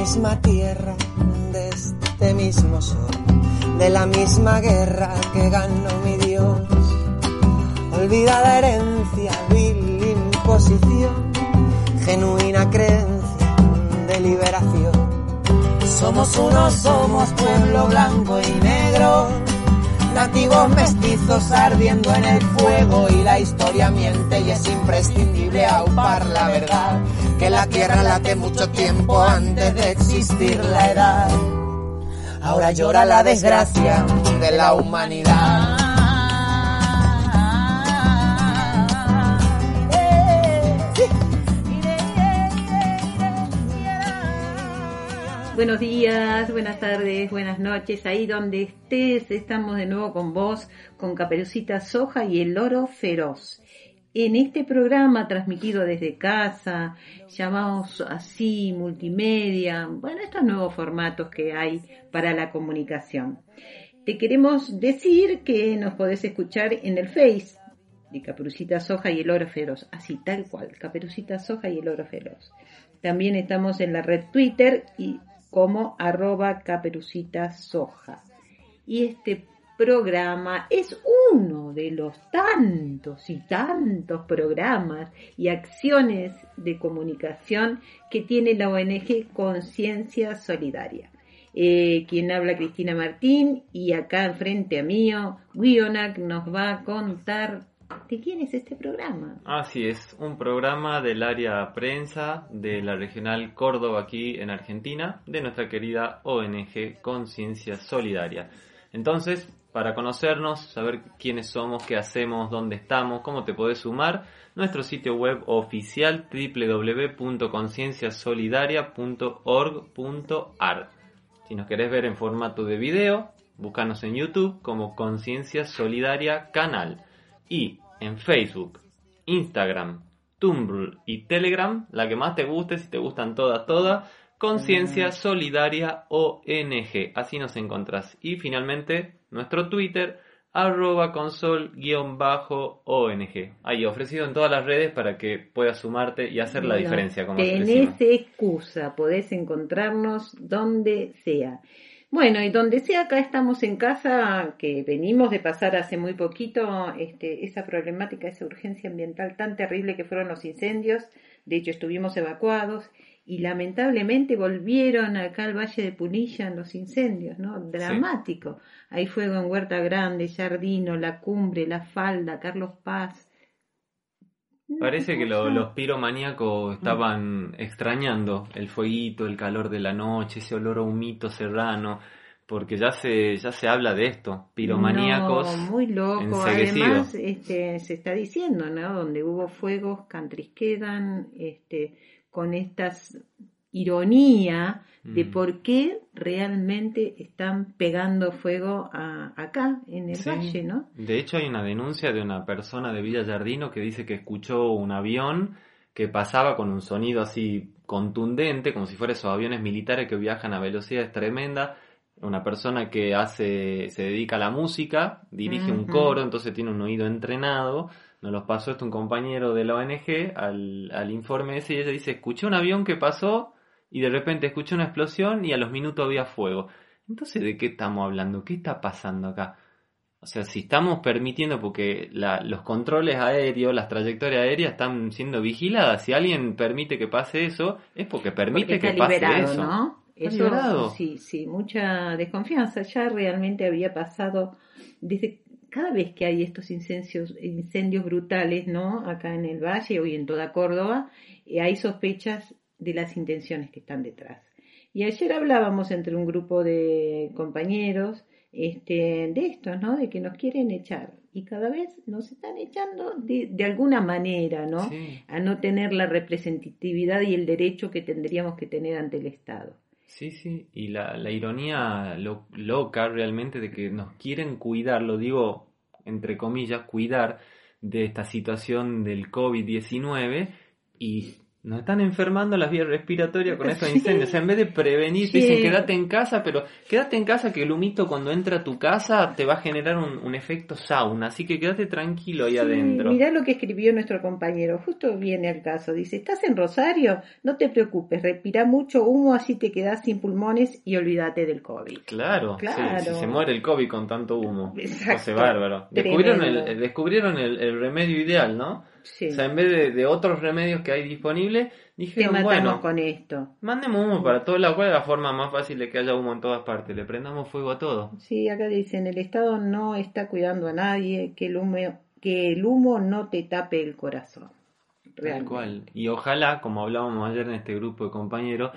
misma tierra, de este mismo sol, de la misma guerra que ganó mi Dios. Olvidada herencia, vil imposición, genuina creencia de liberación. Somos unos, somos pueblo blanco y negro, nativos mestizos ardiendo en el fuego y la historia miente y es imprescindible aupar la verdad, que la tierra late mucho tiempo antes de existir la edad. Ahora llora la desgracia de la humanidad. Buenos días, buenas tardes, buenas noches, ahí donde estés, estamos de nuevo con vos, con Caperucita Soja y el Loro Feroz. En este programa transmitido desde casa, llamados así, multimedia, bueno, estos nuevos formatos que hay para la comunicación. Te queremos decir que nos podés escuchar en el Face de Caperucita Soja y el Oro Feroz, así tal cual, Caperucita Soja y el Oro Feroz. También estamos en la red Twitter y como arroba caperucita soja. Y este programa es uno de los tantos y tantos programas y acciones de comunicación que tiene la ONG Conciencia Solidaria. Eh, quien habla Cristina Martín y acá enfrente a mío, Guionac nos va a contar de quién es este programa. Así es, un programa del área prensa de la regional Córdoba aquí en Argentina, de nuestra querida ONG Conciencia Solidaria. Entonces, para conocernos, saber quiénes somos, qué hacemos, dónde estamos, cómo te podés sumar, nuestro sitio web oficial www.concienciasolidaria.org.ar. Si nos querés ver en formato de video, búscanos en YouTube como Conciencia Solidaria Canal y en Facebook, Instagram, Tumblr y Telegram, la que más te guste, si te gustan todas, todas, Conciencia Solidaria ONG, así nos encontrás. Y finalmente, nuestro Twitter, arroba consol-ong, ahí ofrecido en todas las redes para que puedas sumarte y hacer la Bueno, diferencia, como Tenés decimos. excusa, podés encontrarnos donde sea. Bueno, y donde sea, acá estamos en casa, que venimos de pasar hace muy poquito este, esa problemática, esa urgencia ambiental tan terrible que fueron los incendios. De hecho, estuvimos evacuados y lamentablemente volvieron acá al Valle de Punilla los incendios, ¿no? Dramático. Hay fuego en Huerta Grande, Jardino, La Cumbre, La Falda, Carlos Paz. Parece que lo- los piromaníacos estaban extrañando el fueguito, el calor de la noche, ese olor a humito serrano, porque ya se, ya se habla de esto, piromaníacos No, muy loco. Además, este, se está diciendo, ¿no? Donde hubo fuegos, countries quedan, este, con esta ironía de Mm. por qué realmente están pegando fuego a- acá, en el Sí. valle, ¿no? De hecho, hay una denuncia de una persona de Villa Jardino que dice que escuchó un avión que pasaba con un sonido así contundente, como si fuera esos aviones militares que viajan a velocidades tremendas. Una persona que hace, se dedica a la música, dirige un coro, entonces tiene un oído entrenado. Nos los pasó esto un compañero de la ONG al, al informe ese y ella dice, escuché un avión que pasó y de repente escuché una explosión y a los minutos había fuego. Entonces, ¿de qué estamos hablando? ¿Qué está pasando acá? O sea, si estamos permitiendo, porque la- los controles aéreos, las trayectorias aéreas están siendo vigiladas, si alguien permite que pase eso, es porque permite Porque que está pase liberado, eso. ¿no? Eso, liberado. sí, sí, mucha desconfianza. Ya realmente había pasado desde cada vez que hay estos incendios, incendios brutales, ¿no? Acá en el valle y en toda Córdoba, eh, hay sospechas de las intenciones que están detrás. Y ayer hablábamos entre un grupo de compañeros este, de esto, ¿no? De que nos quieren echar. y cada vez nos están echando de, de alguna manera, ¿no? Sí. A no tener la representatividad y el derecho que tendríamos que tener ante el Estado. Sí, sí, y la, la ironía lo- loca realmente de que nos quieren cuidar, lo digo entre comillas, cuidar de esta situación del COVID-19 y nos están enfermando las vías respiratorias con estos Sí. incendios. O sea, en vez de prevenir, te Sí. dicen quédate en casa, pero quédate en casa que el humito cuando entra a tu casa te va a generar un, un efecto sauna, así que quédate tranquilo ahí Sí, adentro. Mirá lo que escribió nuestro compañero, justo viene al caso. Dice, ¿estás en Rosario? No te preocupes, respira mucho humo, así te quedas sin pulmones y olvídate del COVID. Claro, sí, Claro. si se muere el COVID con tanto humo. Exacto. Hace bárbaro. Descubrieron, el, descubrieron el, el remedio ideal, ¿no? Sí, O sea, en vez de, de otros remedios que hay disponibles, dijeron, bueno, con esto. mandemos humo para todos lados. ¿Cuál es la forma más fácil de que haya humo en todas partes? Le prendamos fuego a todo. Sí, acá dicen, el Estado no está cuidando a nadie, que el humo, que el humo no te tape el corazón. Tal cual. Y ojalá, como hablábamos ayer en este grupo de compañeros,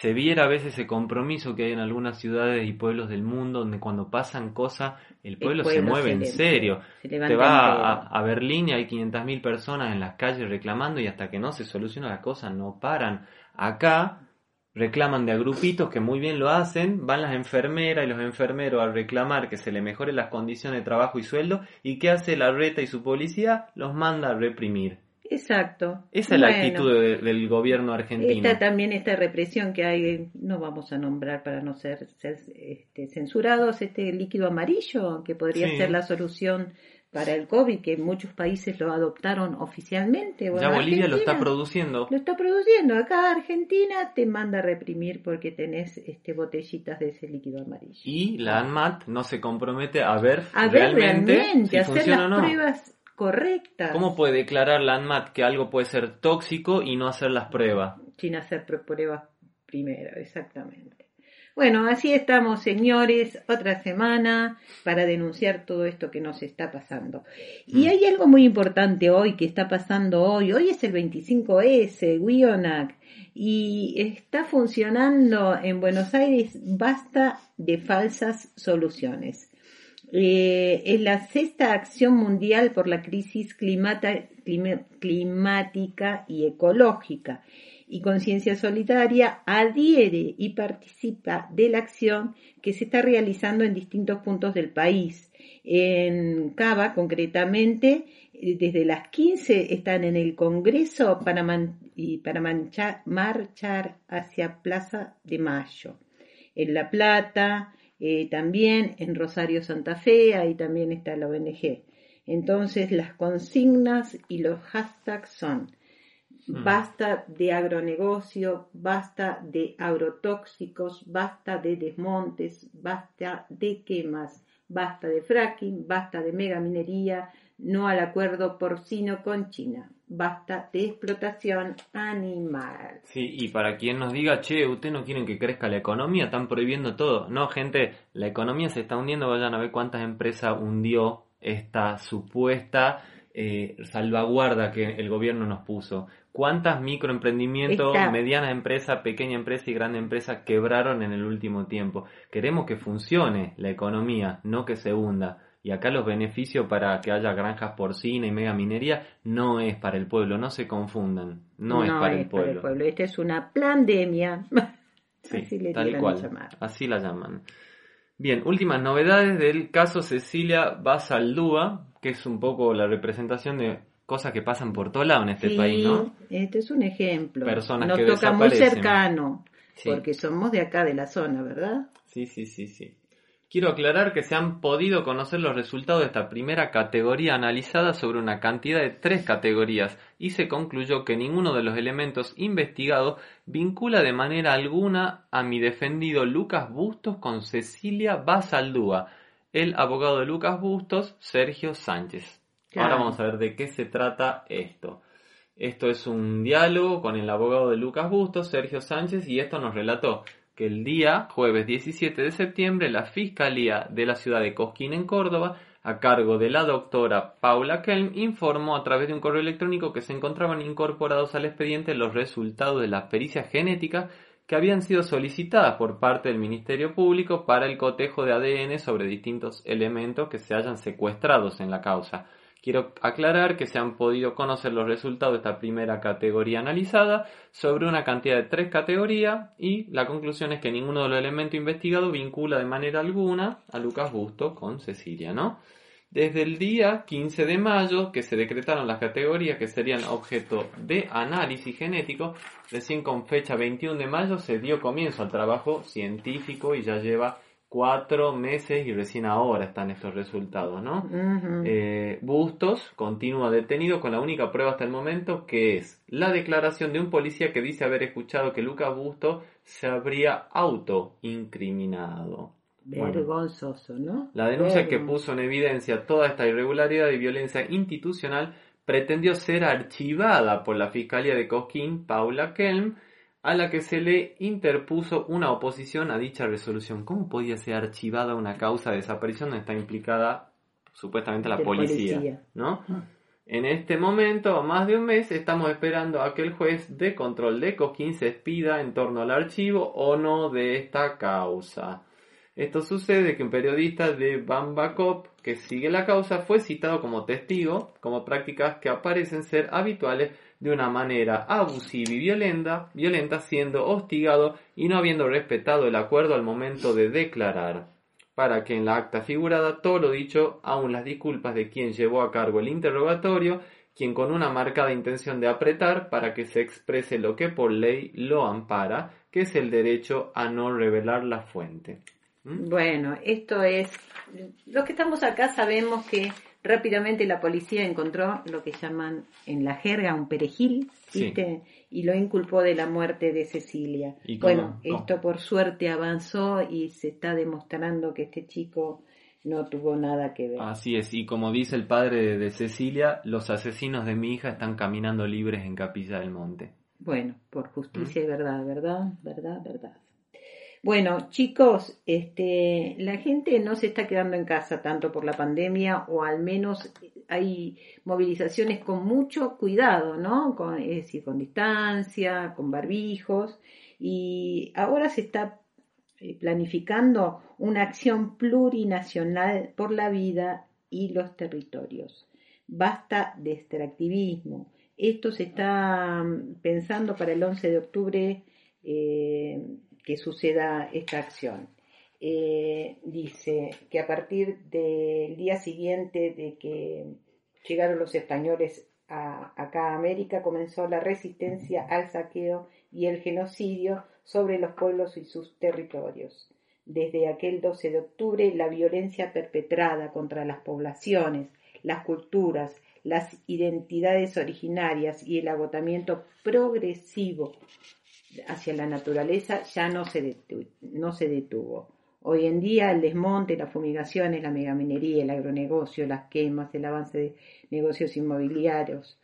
se viera a veces ese compromiso que hay en algunas ciudades y pueblos del mundo donde cuando pasan cosas el pueblo, se pueblo mueve se en le- serio. se Te va a, a Berlín y hay 500.000 personas en las calles reclamando y hasta que no se soluciona la cosa no paran. Acá reclaman de a grupitos que muy bien lo hacen, van las enfermeras y los enfermeros a reclamar que se le mejoren las condiciones de trabajo y sueldo y ¿qué hace la reta y su policía? Los manda a reprimir. Exacto. Esa es la actitud de- del gobierno argentino. Está también esta represión que hay, no vamos a nombrar para no ser, ser, este, censurados, este líquido amarillo, que podría Sí. ser la solución para el COVID, que muchos países lo adoptaron oficialmente. Bueno, ya Bolivia lo está produciendo. Lo está produciendo. Acá Argentina te manda a reprimir porque tenés este, botellitas de ese líquido amarillo. Y la ANMAT no se compromete a ver A ver realmente, realmente, si hacer funciona las o no. pruebas correctas ¿Cómo puede declarar la ANMAT que algo puede ser tóxico y no hacer las pruebas? sin hacer pr- pruebas primero, exactamente. Bueno, así estamos, señores, otra semana para denunciar todo esto que nos está pasando. Y Mm. hay algo muy importante hoy que está pasando hoy. Hoy es el 25S, Wionac, y está funcionando en Buenos Aires basta de falsas soluciones. Eh, es la sexta acción mundial por la crisis climática y ecológica. Y Conciencia Solidaria adhiere y participa de la acción que se está realizando en distintos puntos del país. En Cava, concretamente, eh, desde las 15 están en el Congreso para, marchar hacia Plaza de Mayo. En La Plata, eh, también en Rosario Santa Fe, ahí también está la ONG. Entonces las consignas y los hashtags son Mm. basta de agronegocio, basta de agrotóxicos, basta de desmontes, basta de quemas, basta de fracking, basta de megaminería, no al acuerdo porcino con China, basta de explotación animal. Sí, y para quien nos diga, che, ustedes no quieren que crezca la economía, están prohibiendo todo. No, gente, la economía se está hundiendo, vayan a ver cuántas empresas hundió esta supuesta eh, salvaguarda que el gobierno nos puso. ¿Cuántas microemprendimientos, Está. medianas empresas, pequeña empresa y grande empresa quebraron en el último tiempo? Queremos que funcione la economía, no que se hunda. Y acá los beneficios para que haya granjas porcina y mega minería no es para el pueblo, no se confundan, no, es para el pueblo. Esta es una pandemia. Sí, Así le tal cual, llamar. así la llaman. Bien, últimas novedades del caso Cecilia Basaldúa, que es un poco la representación de cosas que pasan por todo lado en este Sí, país, ¿no? Este es un ejemplo. Personas Nos que toca muy cercano, Sí. porque somos de acá, de la zona, ¿verdad? Sí, sí, sí, sí. Quiero aclarar que se han podido conocer los resultados de esta primera categoría analizada sobre una cantidad de tres categorías y se concluyó que ninguno de los elementos investigados vincula de manera alguna a mi defendido Lucas Bustos con Cecilia Basaldúa, el abogado de Lucas Bustos, Sergio Sánchez. Claro. Ahora vamos a ver de qué se trata esto. Esto es un diálogo con el abogado de Lucas Bustos, Sergio Sánchez, y esto nos relató que el día jueves 17 de septiembre la Fiscalía de la ciudad de Cosquín en Córdoba, a cargo de la doctora Paula Kelm, informó a través de un correo electrónico que se encontraban incorporados al expediente los resultados de las pericias genéticas que habían sido solicitadas por parte del Ministerio Público para el cotejo de ADN sobre distintos elementos que se hayan secuestrados en la causa. Quiero aclarar que se han podido conocer los resultados de esta primera categoría analizada sobre una cantidad de tres categorías y la conclusión es que ninguno de los elementos investigados vincula de manera alguna a Lucas Busto con Cecilia, ¿no? Desde el día 15 de mayo que se decretaron las categorías que serían objeto de análisis genético, recién con fecha 21 de mayo se dio comienzo al trabajo científico y ya lleva cuatro meses y recién ahora están estos resultados, ¿no? Ujú. Eh, Bustos continúa detenido con la única prueba hasta el momento que es la declaración de un policía que dice haber escuchado que Lucas Bustos se habría autoincriminado. Bueno, Vergonzoso, ¿no? la denuncia que puso en evidencia toda esta irregularidad y violencia institucional pretendió ser archivada por la Fiscalía de Cosquín, Paula Kelm, a la que se le interpuso una oposición a dicha resolución. ¿Cómo podía ser archivada una causa de desaparición donde está implicada supuestamente la policía? policía. ¿no? En este momento, a más de un mes, estamos esperando a que el juez de control de Cosquín se expida en torno al archivo o no de esta causa. Esto sucede que un periodista de Bambacop que sigue la causa fue citado como testigo, como prácticas que parecen ser habituales de una manera abusiva y violenta, violenta siendo hostigado y no habiendo respetado el acuerdo al momento de declarar. Para que en la acta figurada todo lo dicho, aun las disculpas de quien llevó a cargo el interrogatorio, quien con una marcada intención de apretar para que se exprese lo que por ley lo ampara, que es el derecho a no revelar la fuente. ¿Mm? Bueno, esto es. Los que estamos acá sabemos que rápidamente la policía encontró lo que llaman en la jerga un perejil, Sí. ¿viste? Y lo inculpó de la muerte de Cecilia. ¿Y bueno, ¿Cómo? esto por suerte avanzó y se está demostrando que este chico no tuvo nada que ver. Así es, y como dice el padre de Cecilia, los asesinos de mi hija están caminando libres en Capilla del Monte. Bueno, por justicia y verdad, verdad, verdad, verdad. Bueno, chicos, este, la gente no se está quedando en casa tanto por la pandemia o al menos hay movilizaciones con mucho cuidado, ¿no? Con, es decir, con distancia, con barbijos y ahora se está eh, planificando una acción plurinacional por la vida y los territorios. Basta de extractivismo. Esto se está mm, pensando para el 11 de octubre eh, que suceda esta acción. Eh, dice que a partir del día siguiente de que llegaron los españoles a, acá a América comenzó la resistencia al saqueo y el genocidio sobre los pueblos y sus territorios. Desde aquel 12 de octubre, la violencia perpetrada contra las poblaciones, las culturas, las identidades originarias y el agotamiento progresivo hacia la naturaleza ya no se, detu- no se detuvo. Hoy en día el desmonte, las fumigaciones, la megaminería, el agronegocio, las quemas, el avance de negocios inmobiliarios,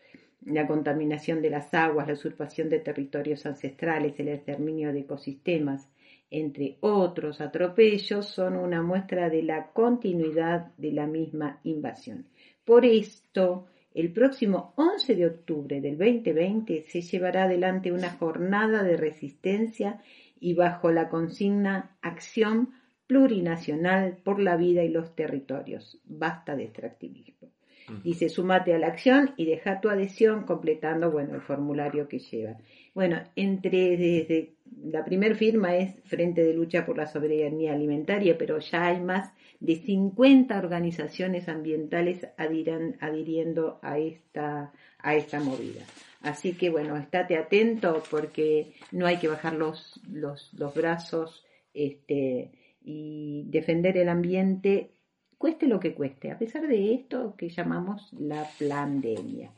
la contaminación de las aguas, la usurpación de territorios ancestrales, el exterminio de ecosistemas, entre otros atropellos, son una muestra de la continuidad de la misma invasión. Por esto, el próximo 11 de octubre del 2020 se llevará adelante una jornada de resistencia y bajo la consigna Acción Plurinacional por la Vida y los Territorios. Basta de extractivismo. Dice, sumate a la acción y deja tu adhesión completando, bueno, el formulario que lleva. Bueno, entre desde la primer firma es Frente de Lucha por la Soberanía Alimentaria, pero ya hay más de 50 organizaciones ambientales adhiran- adhiriendo a esta, a esta movida. Así que bueno, estate atento porque no hay que bajar los, los, los brazos este, y defender el ambiente cueste lo que cueste, a pesar de esto que llamamos la pandemia.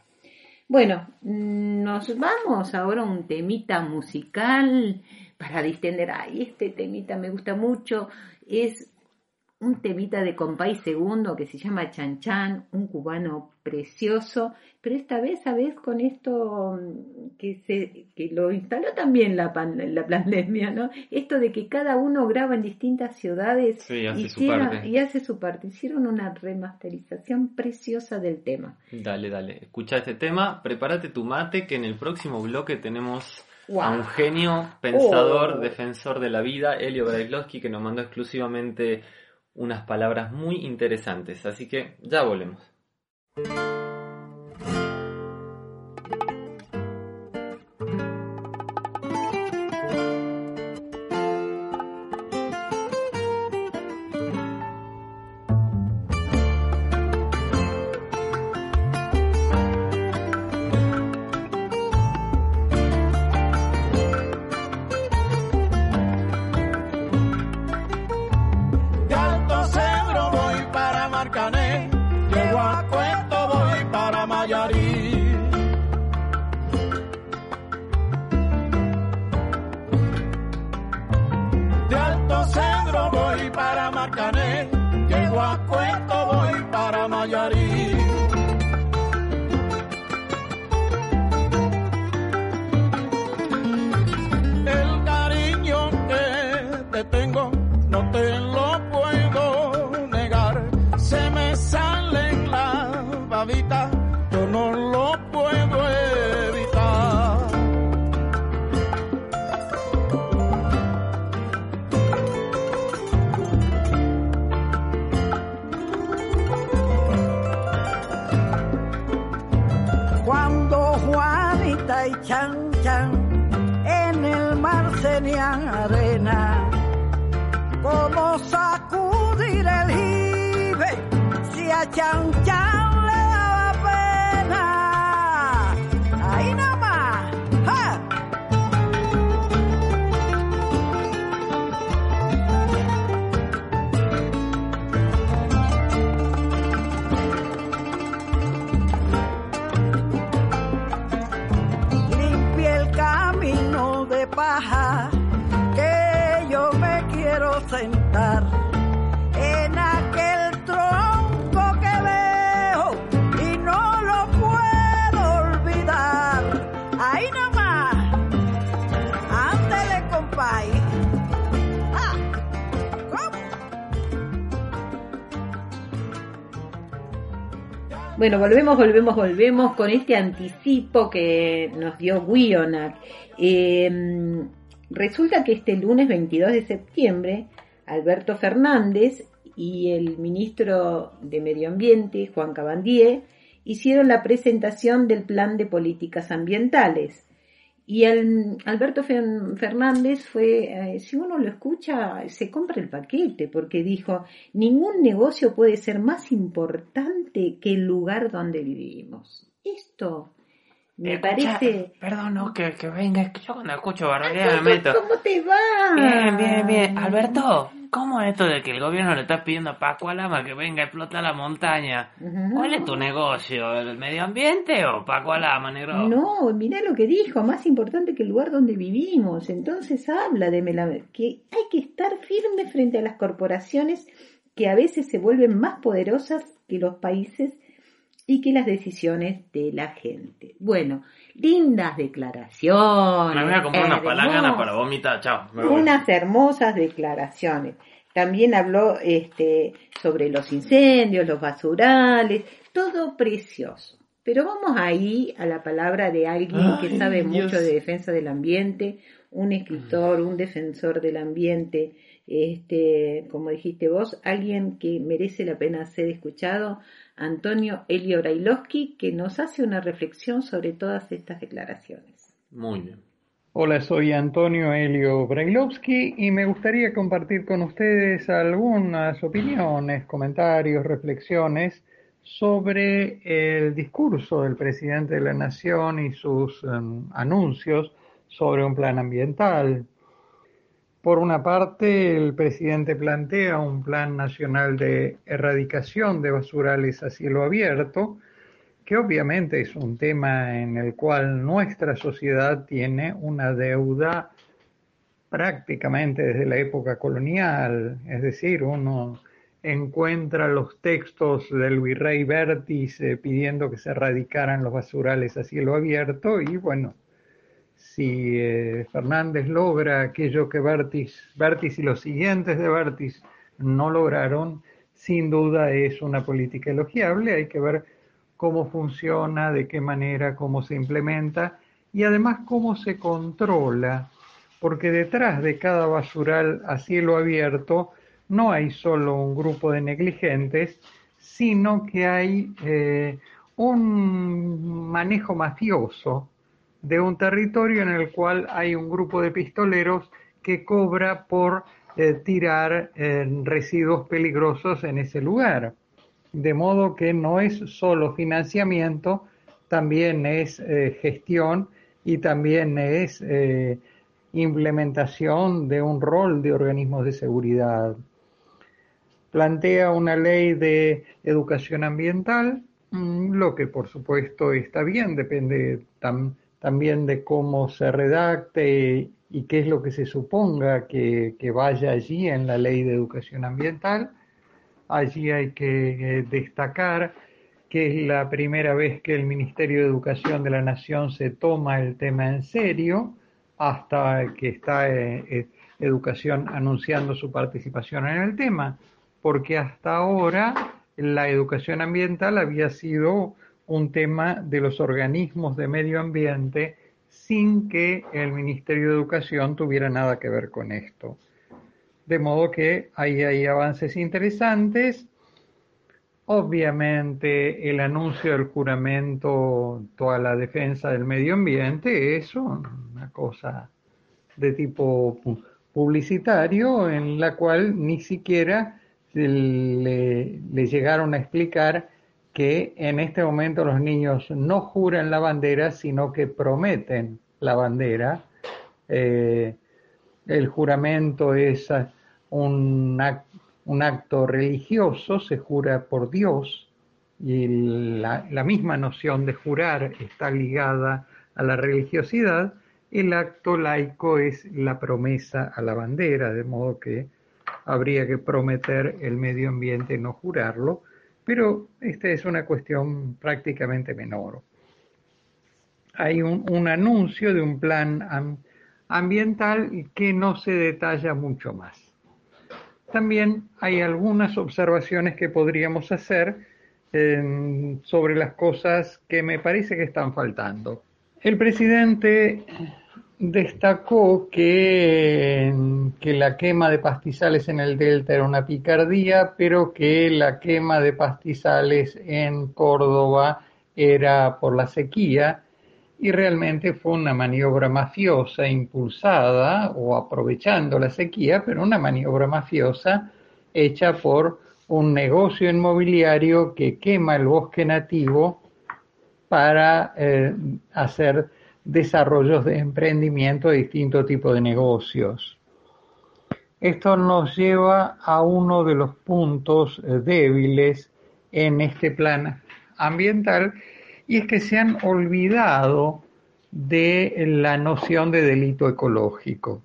Bueno, nos vamos ahora a un temita musical para distender. Ay, este temita me gusta mucho. Es un temita de Compay Segundo que se llama Chan Chan, un cubano precioso, pero esta vez, ¿sabes? Con esto mm, que, se, que lo instaló también la, pan- la pandemia, ¿no? Esto de que cada uno graba en distintas ciudades Sí, hace y hace su parte. Hicieron una remasterización preciosa del tema. Dale, dale. Escucha este tema, prepárate tu mate que en el próximo bloque tenemos Wow. a un genio, pensador, Oh. defensor de la vida, Elio Brailovsky, que nos mandó exclusivamente unas palabras muy interesantes. Así que ya volvemos. Chan en el mar tenían arena, como sacudir el jibe si a Chan Chan Bueno, volvemos, volvemos, volvemos con este anticipo que nos dio Wionak. Eh, resulta que este lunes 22 de septiembre, Alberto Fernández y el ministro de Medio Ambiente, Juan Cabandier, hicieron la presentación del plan de políticas ambientales. Y el, Alberto Fer- Fernández fue, eh, si uno lo escucha, se compra el paquete, porque dijo, ningún negocio puede ser más importante que el lugar donde vivimos. Esto me Escucha, parece... Perdón, no, que, que venga, es que yo cuando escucho barbaridad me meto. ¿Cómo te va? Bien, bien, bien. Alberto, ¿cómo es esto de que el gobierno le está pidiendo a Paco Alama que venga a explotar la montaña? ¿Cuál es tu negocio? ¿El medio ambiente o Paco Alama, negro? No, mirá lo que dijo, más importante que el lugar donde vivimos. Entonces habla de mela- que hay que estar firme frente a las corporaciones que a veces se vuelven más poderosas que los países y que las decisiones de la gente. Bueno, lindas declaraciones. Me voy a comprar una palangana hermosas. para vomitar, chao. Unas hermosas declaraciones. También habló este, sobre los incendios, los basurales, todo precioso. Pero vamos ahí a la palabra de alguien que sabe Dios. mucho de defensa del ambiente, un escritor, un defensor del ambiente, este, como dijiste vos, alguien que merece la pena ser escuchado, Antonio Elio Brailovsky, que nos hace una reflexión sobre todas estas declaraciones. Muy bien. Hola, soy Antonio Helio Brailovsky y me gustaría compartir con ustedes algunas opiniones, comentarios, reflexiones sobre el discurso del presidente de la Nación y sus em, anuncios sobre un plan ambiental. Por una parte, el presidente plantea un plan nacional de erradicación de basurales a cielo abierto, que obviamente es un tema en el cual nuestra sociedad tiene una deuda prácticamente desde la época colonial, es decir, uno encuentra los textos del virrey Bertis eh, pidiendo que se erradicaran los basurales a cielo abierto y bueno, si eh, Fernández logra aquello que Bertis y los siguientes de Bertis no lograron, sin duda es una política elogiable, hay que ver cómo funciona, de qué manera, cómo se implementa y además cómo se controla, porque detrás de cada basural a cielo abierto no hay solo un grupo de negligentes, sino que hay eh, un manejo mafioso de un territorio en el cual hay un grupo de pistoleros que cobra por eh, tirar eh, residuos peligrosos en ese lugar. De modo que no es solo financiamiento, también es eh, gestión y también es implementación de un rol de organismos de seguridad. Plantea una ley de educación ambiental, mm, lo que por supuesto está bien, depende también de cómo se redacte y qué es lo que se suponga que, vaya allí en la ley de educación ambiental. Allí hay que eh, destacar que es la primera vez que el Ministerio de Educación de la Nación se toma el tema en serio, hasta que está eh, eh, Educación anunciando su participación en el tema, porque hasta ahora la educación ambiental había sido un tema de los organismos de medio ambiente sin que el Ministerio de Educación tuviera nada que ver con esto. De modo que ahí hay avances interesantes. Obviamente el anuncio del juramento, toda la defensa del medio ambiente es una cosa de tipo publicitario en la cual ni siquiera le, le llegaron a explicar que en este momento los niños no juran la bandera, sino que prometen la bandera. Eh, el juramento es un, acto religioso, se jura por Dios, y la, la misma noción de jurar está ligada a la religiosidad. El acto laico es la promesa a la bandera, de modo que habría que prometer el medio ambiente no jurarlo pero esta es una cuestión prácticamente menor. Hay un, anuncio de un plan ambiental que no se detalla mucho más. También hay algunas observaciones que podríamos hacer em, sobre las cosas que me parece que están faltando. El presidente destacó que, que, la quema de pastizales en el Delta era una picardía, pero que la quema de pastizales en Córdoba era por la sequía y realmente fue una maniobra mafiosa impulsada o aprovechando la sequía, pero una maniobra mafiosa hecha por un negocio inmobiliario que quema el bosque nativo para eh, hacer desarrollos de emprendimiento de distintos tipos de negocios. Esto nos lleva a uno de los puntos débiles en este plan ambiental y es que se han olvidado de la noción de delito ecológico.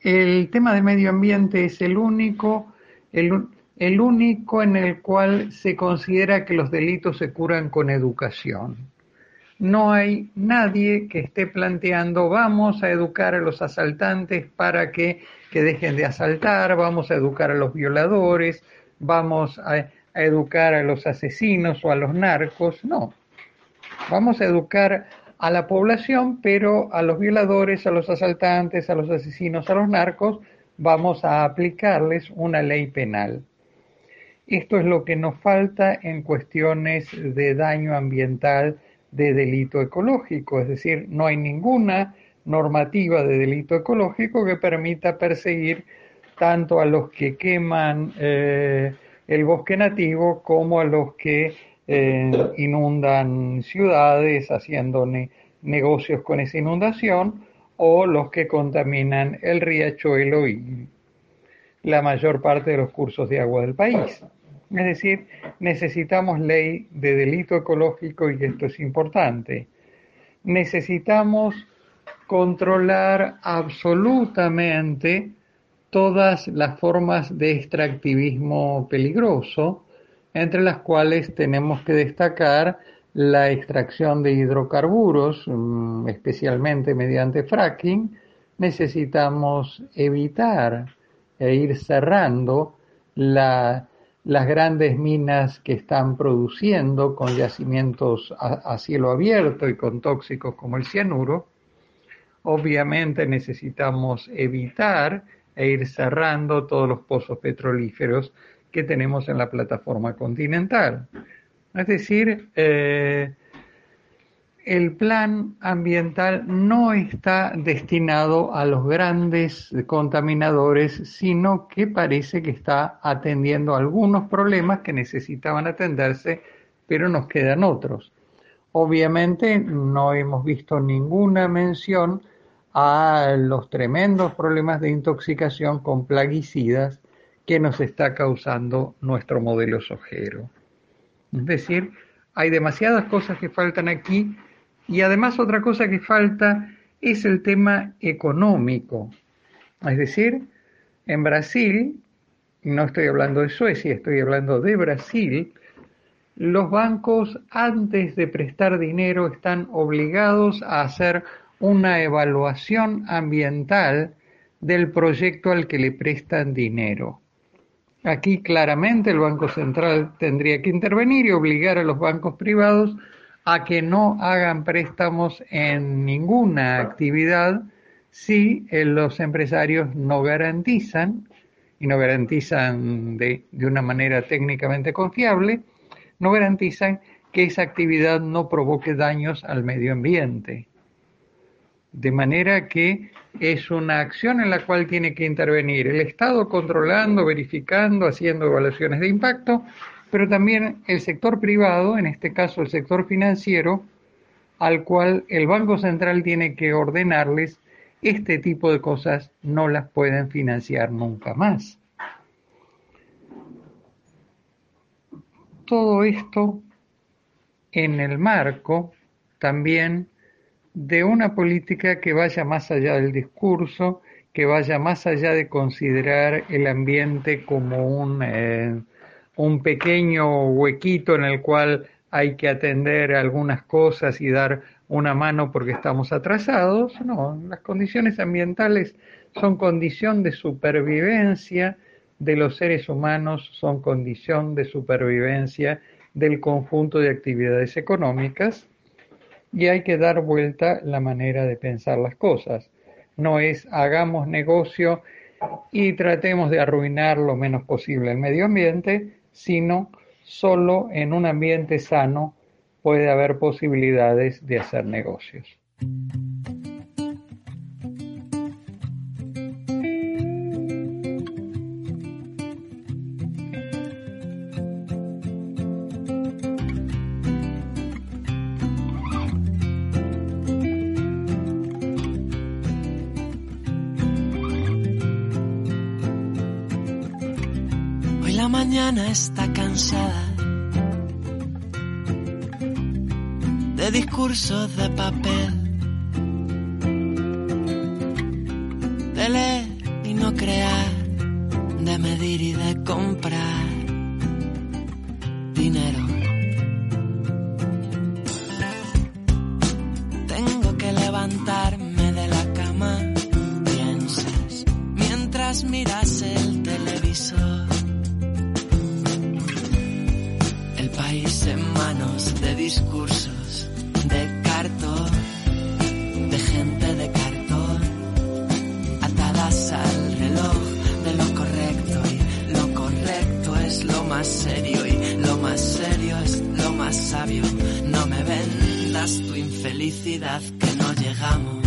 El tema de medio ambiente es el único, el único en el cual se considera que los delitos se curan con educación no hay nadie que esté planteando vamos a educar a los asaltantes para que, dejen de asaltar, vamos a educar a los violadores, vamos a, a educar a los asesinos o a los narcos, no. Vamos a educar a la población, pero a los violadores, a los asaltantes, a los asesinos, a los narcos, vamos a aplicarles una ley penal. Esto es lo que nos falta en cuestiones de daño ambiental de delito ecológico, es decir, no hay ninguna normativa de delito ecológico que permita perseguir tanto a los que queman eh, el bosque nativo como a los que eh, inundan ciudades haciendo negocios con esa inundación o los que contaminan el riachuelo y la mayor parte de los cursos de agua del país. Es decir, necesitamos ley de delito ecológico y esto es importante. Necesitamos controlar absolutamente todas las formas de extractivismo peligroso, entre las cuales tenemos que destacar la extracción de hidrocarburos, mm, especialmente mediante fracking. Necesitamos evitar e ir cerrando la las grandes minas que están produciendo con yacimientos a, cielo abierto y con tóxicos como el cianuro, obviamente necesitamos evitar e ir cerrando todos los pozos petrolíferos que tenemos en la plataforma continental. Es decir, eh, el plan ambiental no está destinado a los grandes contaminadores, sino que parece que está atendiendo algunos problemas que necesitaban atenderse, pero nos quedan otros. Obviamente no hemos visto ninguna mención a los tremendos problemas de intoxicación con plaguicidas que nos está causando nuestro modelo sojero. Es decir, hay demasiadas cosas que faltan aquí y además otra cosa que falta es el tema económico. Es decir, en Brasil, no estoy hablando de Suecia, estoy hablando de Brasil, los bancos antes de prestar dinero están obligados a hacer una evaluación ambiental del proyecto al que le prestan dinero. Aquí claramente el Banco Central tendría que intervenir y obligar a los bancos privados a que no hagan préstamos en ninguna actividad si eh, los empresarios no garantizan, y no garantizan de, de una manera técnicamente confiable, no garantizan que esa actividad no provoque daños al medio ambiente. De manera que es una acción en la cual tiene que intervenir el Estado controlando, verificando, haciendo evaluaciones de impacto, pero también el sector privado, en este caso el sector financiero, al cual el Banco Central tiene que ordenarles este tipo de cosas no las pueden financiar nunca más. Todo esto en el marco también de una política que vaya más allá del discurso, que vaya más allá de considerar el ambiente como un, eh, un pequeño huequito en el cual hay que atender algunas cosas y dar una mano porque estamos atrasados. No, las condiciones ambientales son condición de supervivencia de los seres humanos, son condición de supervivencia del conjunto de actividades económicas y hay que dar vuelta la manera de pensar las cosas. No es hagamos negocio y tratemos de arruinar lo menos posible el medio ambiente, sino solo en un ambiente sano puede haber posibilidades de hacer negocios. De discursos de papel, de leer y no crear, de medir y de comprar dinero. Tengo que levantarme de la cama, piensas, mientras miras el televisor. El país en manos de discursos tu infelicidad que no llegamos,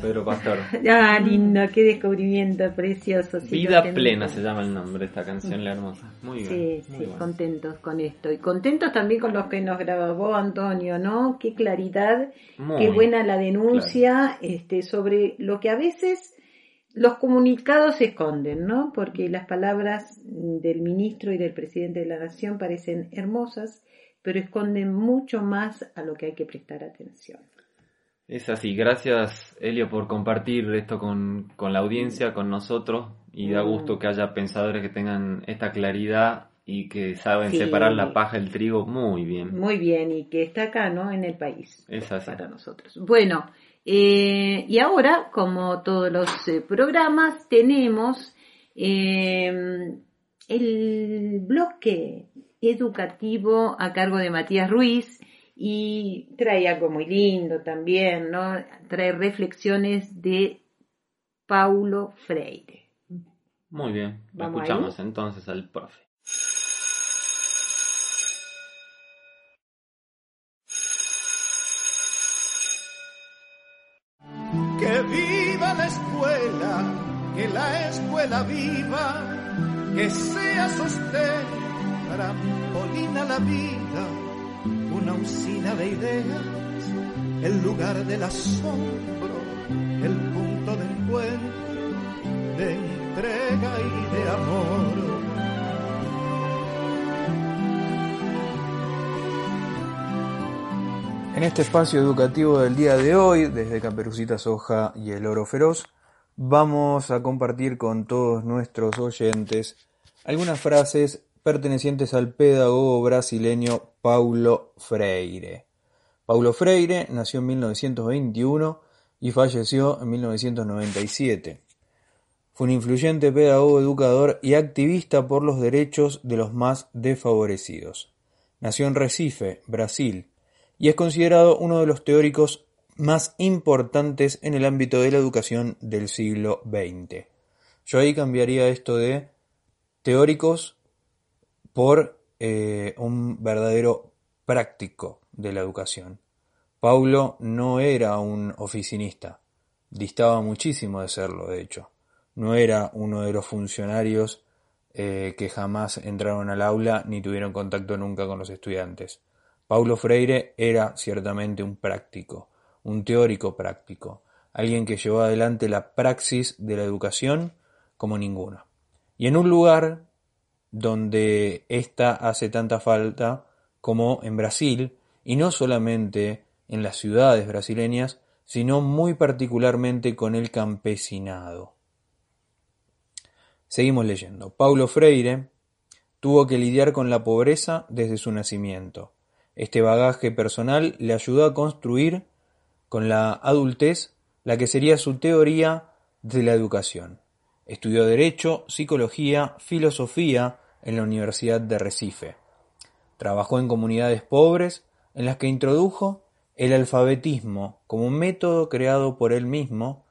Pedro Pastor. Ah, lindo, qué descubrimiento precioso. sí, Vida plena se llama el nombre de esta canción, la hermosa. Muy bien. Sí, muy bueno. contentos con esto. Y contentos también con los que nos grabó Antonio, ¿no? Qué claridad, Muy qué buena la denuncia este, sobre lo que a veces los comunicados esconden, ¿no? Porque las palabras del ministro y del presidente de la Nación parecen hermosas, pero esconden mucho más a lo que hay que prestar atención. Es así, gracias Elio por compartir esto con, con la audiencia, con nosotros y da Mm. gusto que haya pensadores que tengan esta claridad y que saben Sí. separar la paja del trigo muy bien. Muy bien, y que está acá, ¿no? En el país. Es así. para nosotros. Bueno, eh, y ahora, como todos los eh, programas, tenemos eh, el bloque educativo a cargo de Matías Ruiz y trae algo muy lindo también, ¿no? Trae reflexiones de Paulo Freire. Muy bien, lo Vamos escuchamos entonces al profe. Que viva la escuela, que la escuela viva, que sea sostén, trampolina la vida, una usina de ideas, el lugar del asombro, el punto de encuentro, de entrega y de amor. En este espacio educativo del día de hoy, desde Caperucita Soja y el Oro Feroz, vamos a compartir con todos nuestros oyentes algunas frases pertenecientes al pedagogo brasileño Paulo Freire. Paulo Freire nació en 1921 y falleció en 1997. Fue un influyente pedagogo, educador y activista por los derechos de los más desfavorecidos. Nació en Recife, Brasil, y es considerado uno de los teóricos más importantes en el ámbito de la educación del siglo XX. Yo ahí cambiaría esto de teóricos por eh, un verdadero práctico de la educación. Paulo no era un oficinista, distaba muchísimo de serlo, de hecho. No era uno de los funcionarios eh, que jamás entraron al aula ni tuvieron contacto nunca con los estudiantes. Paulo Freire era ciertamente un práctico, un teórico práctico, alguien que llevó adelante la praxis de la educación como ninguno. Y en un lugar donde ésta hace tanta falta como en Brasil, y no solamente en las ciudades brasileñas, sino muy particularmente con el campesinado. Seguimos leyendo. Paulo Freire tuvo que lidiar con la pobreza desde su nacimiento. Este bagaje personal le ayudó a construir con la adultez la que sería su teoría de la educación. Estudió Derecho, Psicología, Filosofía en la Universidad de Recife. Trabajó en comunidades pobres en las que introdujo el alfabetismo como método creado por él mismo,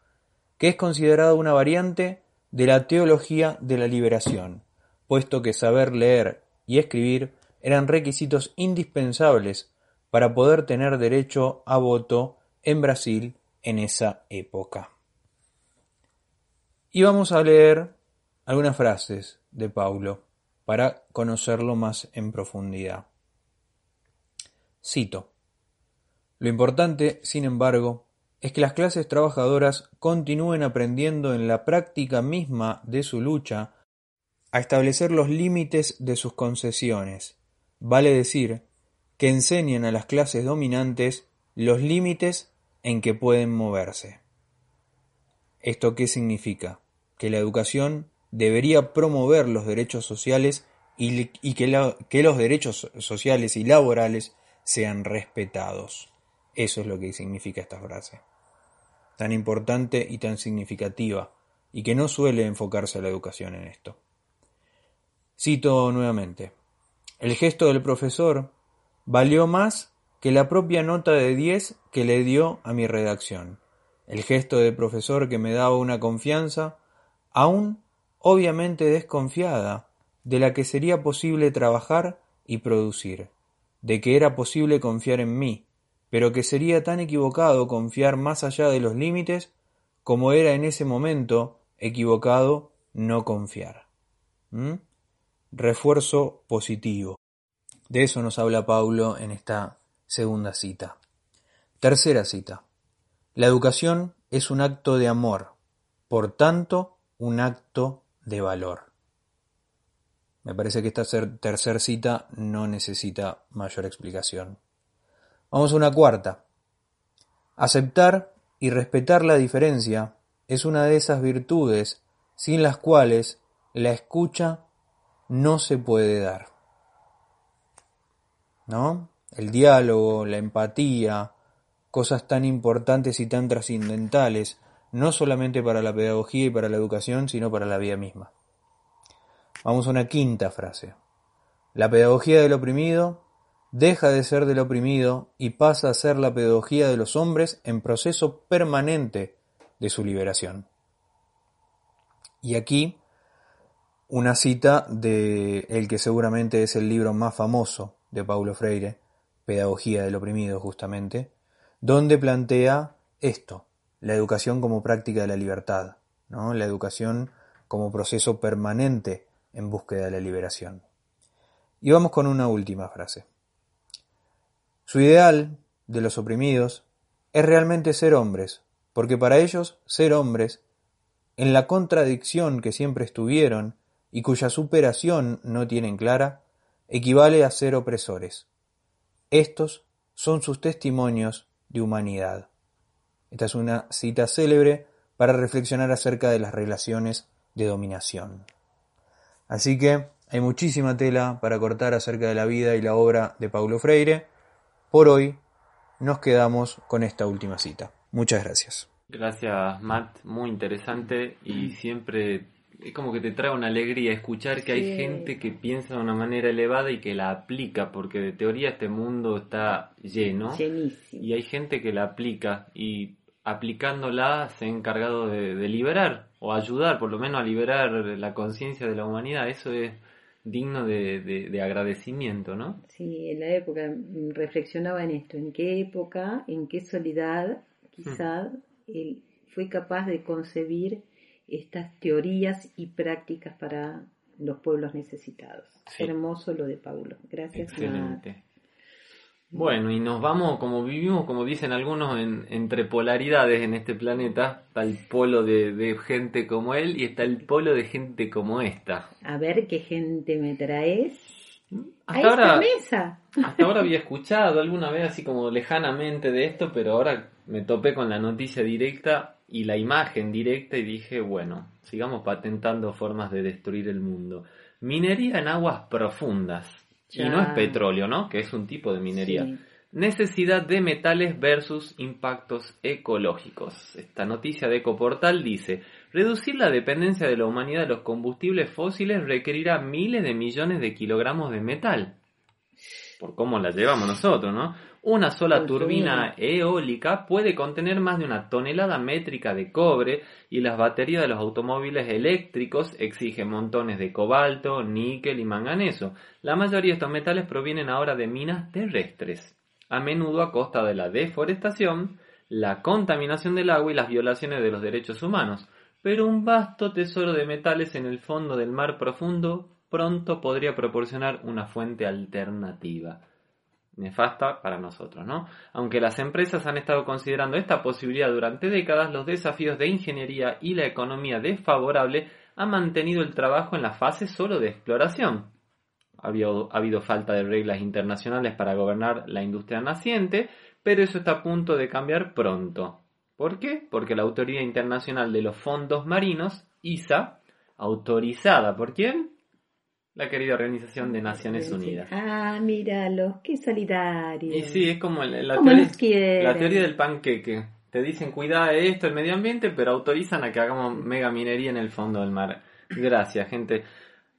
que es considerado una variante de la teología de la liberación, puesto que saber leer y escribir eran requisitos indispensables para poder tener derecho a voto en Brasil en esa época. Y vamos a leer algunas frases de Paulo para conocerlo más en profundidad. Cito. Lo importante, sin embargo, es que las clases trabajadoras continúen aprendiendo en la práctica misma de su lucha a establecer los límites de sus concesiones, vale decir, que enseñen a las clases dominantes los límites en que pueden moverse. ¿Esto qué significa? Que la educación debería promover los derechos sociales y, que, que los derechos sociales y laborales sean respetados. Eso es lo que significa esta frase. Tan importante y tan significativa, y que no suele enfocarse la educación en esto. Cito nuevamente. El gesto del profesor valió más que la propia nota de 10 que le dio a mi redacción. El gesto del profesor que me daba una confianza, aún obviamente desconfiada, de la que sería posible trabajar y producir, de que era posible confiar en mí, pero que sería tan equivocado confiar más allá de los límites como era en ese momento equivocado no confiar. ¿Mm? Refuerzo positivo. De eso nos habla Paulo en esta segunda cita. Tercera cita. La educación es un acto de amor, por tanto, un acto de valor. Me parece que esta tercera cita no necesita mayor explicación. Vamos a una cuarta. Aceptar y respetar la diferencia es una de esas virtudes sin las cuales la escucha no se puede dar. ¿No? El diálogo, la empatía, cosas tan importantes y tan trascendentales, no solamente para la pedagogía y para la educación, sino para la vida misma. Vamos a una quinta frase. La pedagogía del oprimido deja de ser del oprimido y pasa a ser la pedagogía de los hombres en proceso permanente de su liberación. Y aquí una cita de el que seguramente es el libro más famoso de Paulo Freire, Pedagogía del oprimido justamente, donde plantea esto, la educación como práctica de la libertad, ¿no? la educación como proceso permanente en búsqueda de la liberación. Y vamos con una última frase. Su ideal de los oprimidos es realmente ser hombres, porque para ellos ser hombres, en la contradicción que siempre estuvieron y cuya superación no tienen clara, equivale a ser opresores. Estos son sus testimonios de humanidad. Esta es una cita célebre para reflexionar acerca de las relaciones de dominación. Así que hay muchísima tela para cortar acerca de la vida y la obra de Paulo Freire. Por hoy nos quedamos con esta última cita. Muchas gracias. Gracias, Matt. Muy interesante y siempre es como que te trae una alegría escuchar que hay gente que piensa de una manera elevada y que la aplica, porque de teoría este mundo está lleno Llenísimo. y hay gente que la aplica y aplicándola se ha encargado de, de liberar o ayudar por lo menos a liberar la conciencia de la humanidad. Eso es digno de, de- de agradecimiento, ¿no? Sí, en la época mm, reflexionaba en esto, en qué época, en qué soledad quizá él fue capaz de concebir estas teorías y prácticas para los pueblos necesitados. Sí. Hermoso lo de Paulo. Gracias. Nat. Bueno, y nos vamos, como vivimos, como dicen algunos, en- entre polaridades en este planeta. Está el polo de, de gente como él y está el polo de gente como esta. A ver qué gente me traes. a Hasta esta ahora, mesa. hasta ahora había escuchado alguna vez así como lejanamente de esto, pero ahora me topé con la noticia directa y la imagen directa y dije, bueno, sigamos patentando formas de destruir el mundo. Minería en aguas profundas. Y no es petróleo, ¿no? Que es un tipo de minería. Sí. Necesidad de metales versus impactos ecológicos. Esta noticia de Ecoportal dice, reducir la dependencia de la humanidad de los combustibles fósiles requerirá miles de millones de kilogramos de metal. Por cómo la llevamos nosotros, ¿no? Una sola turbina eólica puede contener más de una tonelada métrica de cobre y las baterías de los automóviles eléctricos exigen montones de cobalto, níquel y manganeso. La mayoría de estos metales provienen ahora de minas terrestres, a menudo a costa de la deforestación, la contaminación del agua y las violaciones de los derechos humanos. Pero un vasto tesoro de metales en el fondo del mar profundo pronto podría proporcionar una fuente alternativa nefasta para nosotros, ¿no? Aunque las empresas han estado considerando esta posibilidad durante décadas, los desafíos de ingeniería y la economía desfavorable han mantenido el trabajo en la fase solo de exploración. Ha habido, ha habido falta de reglas internacionales para gobernar la industria naciente, pero eso está a punto de cambiar pronto. ¿Por qué? Porque la Autoridad Internacional de los Fondos Marinos, ISA, autorizada por quién? La querida Organización de Naciones Unidas. Ah, míralos, qué solidarios. Y sí, es como la, la ¿Cómo teoría, la del panqueque. Te dicen cuidado de esto, el medio ambiente, pero autorizan a que hagamos mega minería en el fondo del mar. Gracias, gente.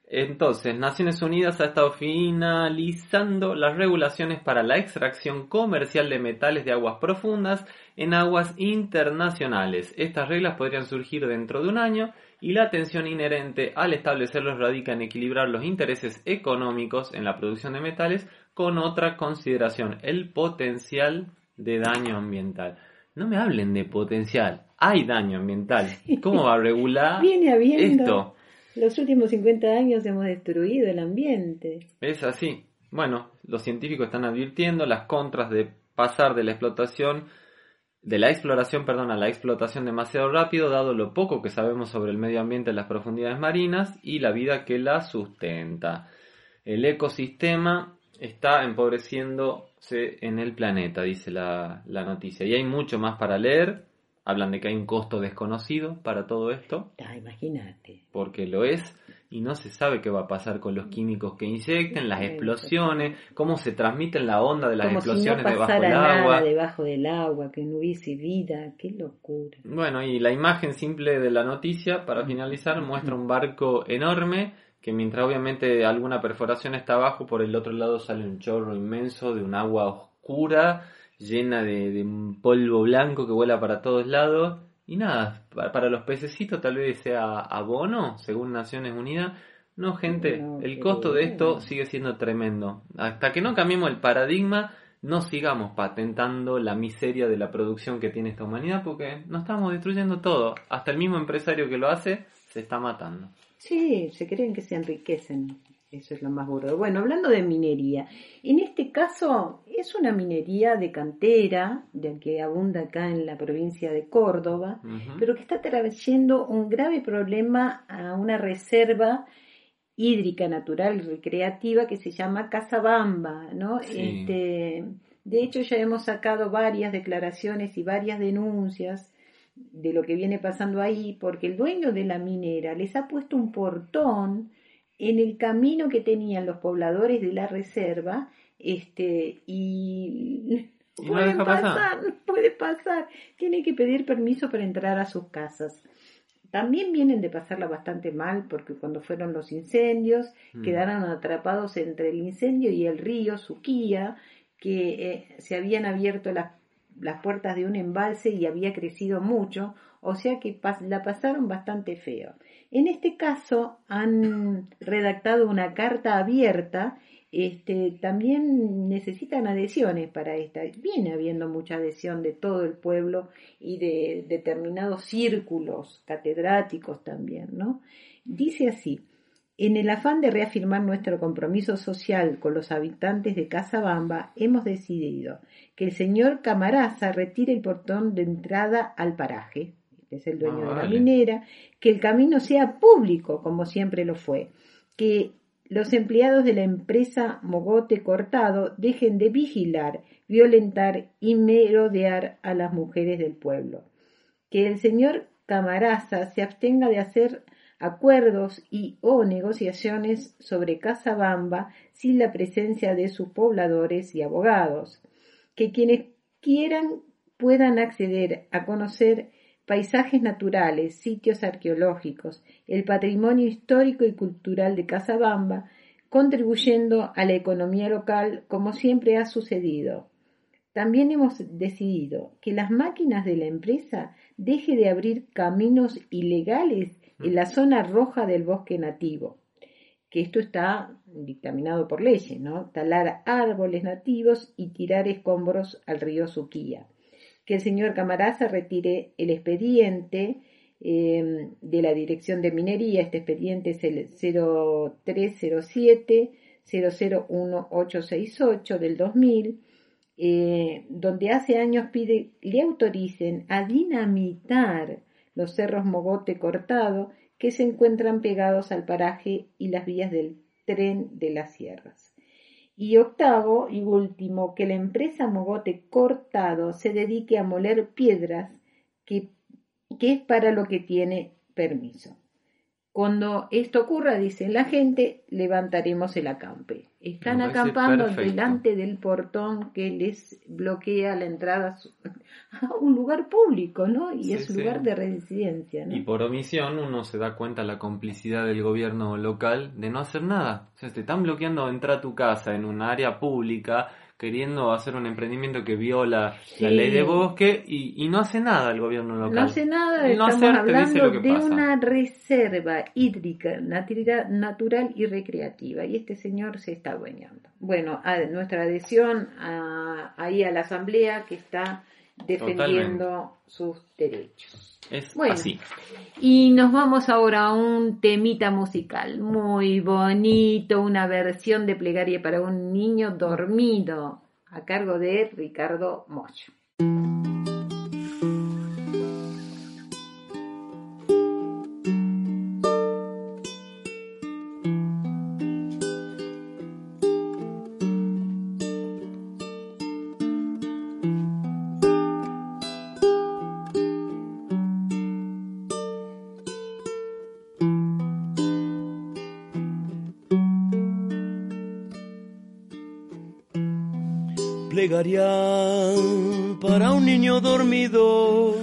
Entonces, Naciones Unidas ha estado finalizando las regulaciones para la extracción comercial de metales de aguas profundas en aguas internacionales. Estas reglas podrían surgir dentro de un año y la tensión inherente al establecerlos radica en equilibrar los intereses económicos en la producción de metales con otra consideración, el potencial de daño ambiental. No me hablen de potencial, hay daño ambiental. ¿Cómo va a regular Viene habiendo. esto? Los últimos 50 años hemos destruido el ambiente. Es así. Bueno, los científicos están advirtiendo las contras de pasar de la explotación, de la exploración, perdón, a la explotación demasiado rápido, dado lo poco que sabemos sobre el medio ambiente en las profundidades marinas y la vida que la sustenta. El ecosistema está empobreciéndose en el planeta, dice la, la noticia. Y hay mucho más para leer. Hablan de que hay un costo desconocido para todo esto Ah, imagínate. porque lo es y no se sabe qué va a pasar con los químicos que inyecten, las explosiones, cómo se transmiten la onda de las Como si no explosiones debajo del nada agua. debajo del agua, que no hubiese vida. Qué locura. Bueno, y la imagen simple de la noticia, para finalizar, muestra un barco enorme que mientras obviamente alguna perforación está abajo, por el otro lado sale un chorro inmenso de un agua oscura, llena de, de un polvo blanco que vuela para todos lados. Y nada, pa- para los pececitos tal vez sea abono, según Naciones Unidas. No, gente, No, el costo de esto sigue siendo tremendo. Hasta que no cambiemos el paradigma, no sigamos patentando la miseria de la producción que tiene esta humanidad porque nos estamos destruyendo todo. Hasta el mismo empresario que lo hace se está matando. Sí, se creen que se enriquecen. Eso es lo más burdo. Bueno, hablando de minería, en este caso es una minería de cantera, de que abunda acá en la provincia de Córdoba, pero que está trayendo un grave problema a una reserva hídrica natural y recreativa que se llama Casabamba, ¿no? Sí. Este, de hecho ya hemos sacado varias declaraciones y varias denuncias de lo que viene pasando ahí, porque el dueño de la minera les ha puesto un portón en el camino que tenían los pobladores de la reserva, este, y no pueden deja pasar. pasar, no puede pasar, tiene que pedir permiso para entrar a sus casas. También vienen de pasarla bastante mal porque cuando fueron los incendios Mm. quedaron atrapados entre el incendio y el río Suquía, que eh, se habían abierto las, las puertas de un embalse y había crecido mucho, o sea que pas- la pasaron bastante feo. En este caso han redactado una carta abierta, este, también necesitan adhesiones para esta. Viene habiendo mucha adhesión de todo el pueblo y de determinados círculos catedráticos también, ¿no? Dice así, en el afán de reafirmar nuestro compromiso social con los habitantes de Casabamba, hemos decidido que el señor Camaraza retire el portón de entrada al paraje, que es el dueño Ah, de la vale. minera, que el camino sea público, como siempre lo fue, que los empleados de la empresa Mogote Cortado dejen de vigilar, violentar y merodear a las mujeres del pueblo. Que el señor Camaraza se abstenga de hacer acuerdos y o negociaciones sobre Casabamba sin la presencia de sus pobladores y abogados. Que quienes quieran puedan acceder a conocer paisajes naturales, sitios arqueológicos, el patrimonio histórico y cultural de Casabamba, contribuyendo a la economía local como siempre ha sucedido. También hemos decidido que las máquinas de la empresa deje de abrir caminos ilegales en la zona roja del bosque nativo, que esto está dictaminado por leyes, ¿no? Talar árboles nativos y tirar escombros al río Suquía. Que el señor Camaraza retire el expediente eh, de la Dirección de Minería, este expediente es el 0307 001868 del 2000, eh, donde hace años pide le autoricen a dinamitar los cerros Mogote Cortado que se encuentran pegados al paraje y las vías del tren de las sierras. Y octavo y último, que la empresa Mogote Cortado se dedique a moler piedras, que, que es para lo que tiene permiso. Cuando esto ocurra, dice la gente, levantaremos el acampe. Están acampando perfecto. delante del portón que les bloquea la entrada a un lugar público, ¿no? Y Sí, es un sí. lugar de residencia, ¿no? Y por omisión uno se da cuenta la complicidad del gobierno local de no hacer nada. O sea, te están bloqueando entrar a tu casa en un área pública queriendo hacer un emprendimiento que viola Sí. la ley de bosque y, y no hace nada el gobierno local. No hace nada, No estamos hablando de pasa. una reserva hídrica natura- natural y recreativa y este señor se está adueñando. Bueno, a nuestra adhesión a- ahí a la asamblea que está defendiendo sus derechos. Es Bueno. así. Y nos vamos ahora a un temita musical muy bonito, una versión de plegaria para un niño dormido a cargo de Ricardo Mocho. Dormido.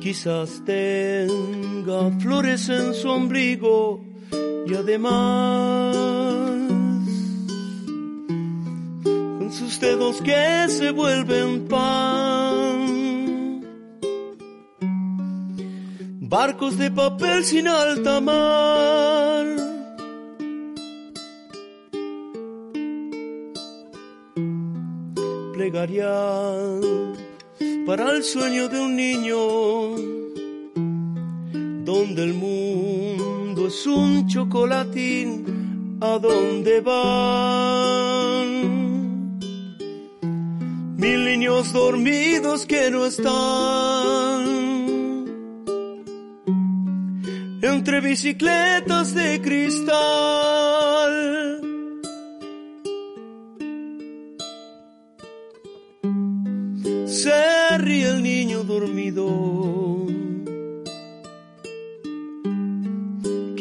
Quizás tenga flores en su ombligo y además con sus dedos que se vuelven pan. Barcos de papel sin alta mar. Para el sueño de un niño, donde el mundo es un chocolatín, ¿a dónde van? Mil niños dormidos que no están entre bicicletas de cristal.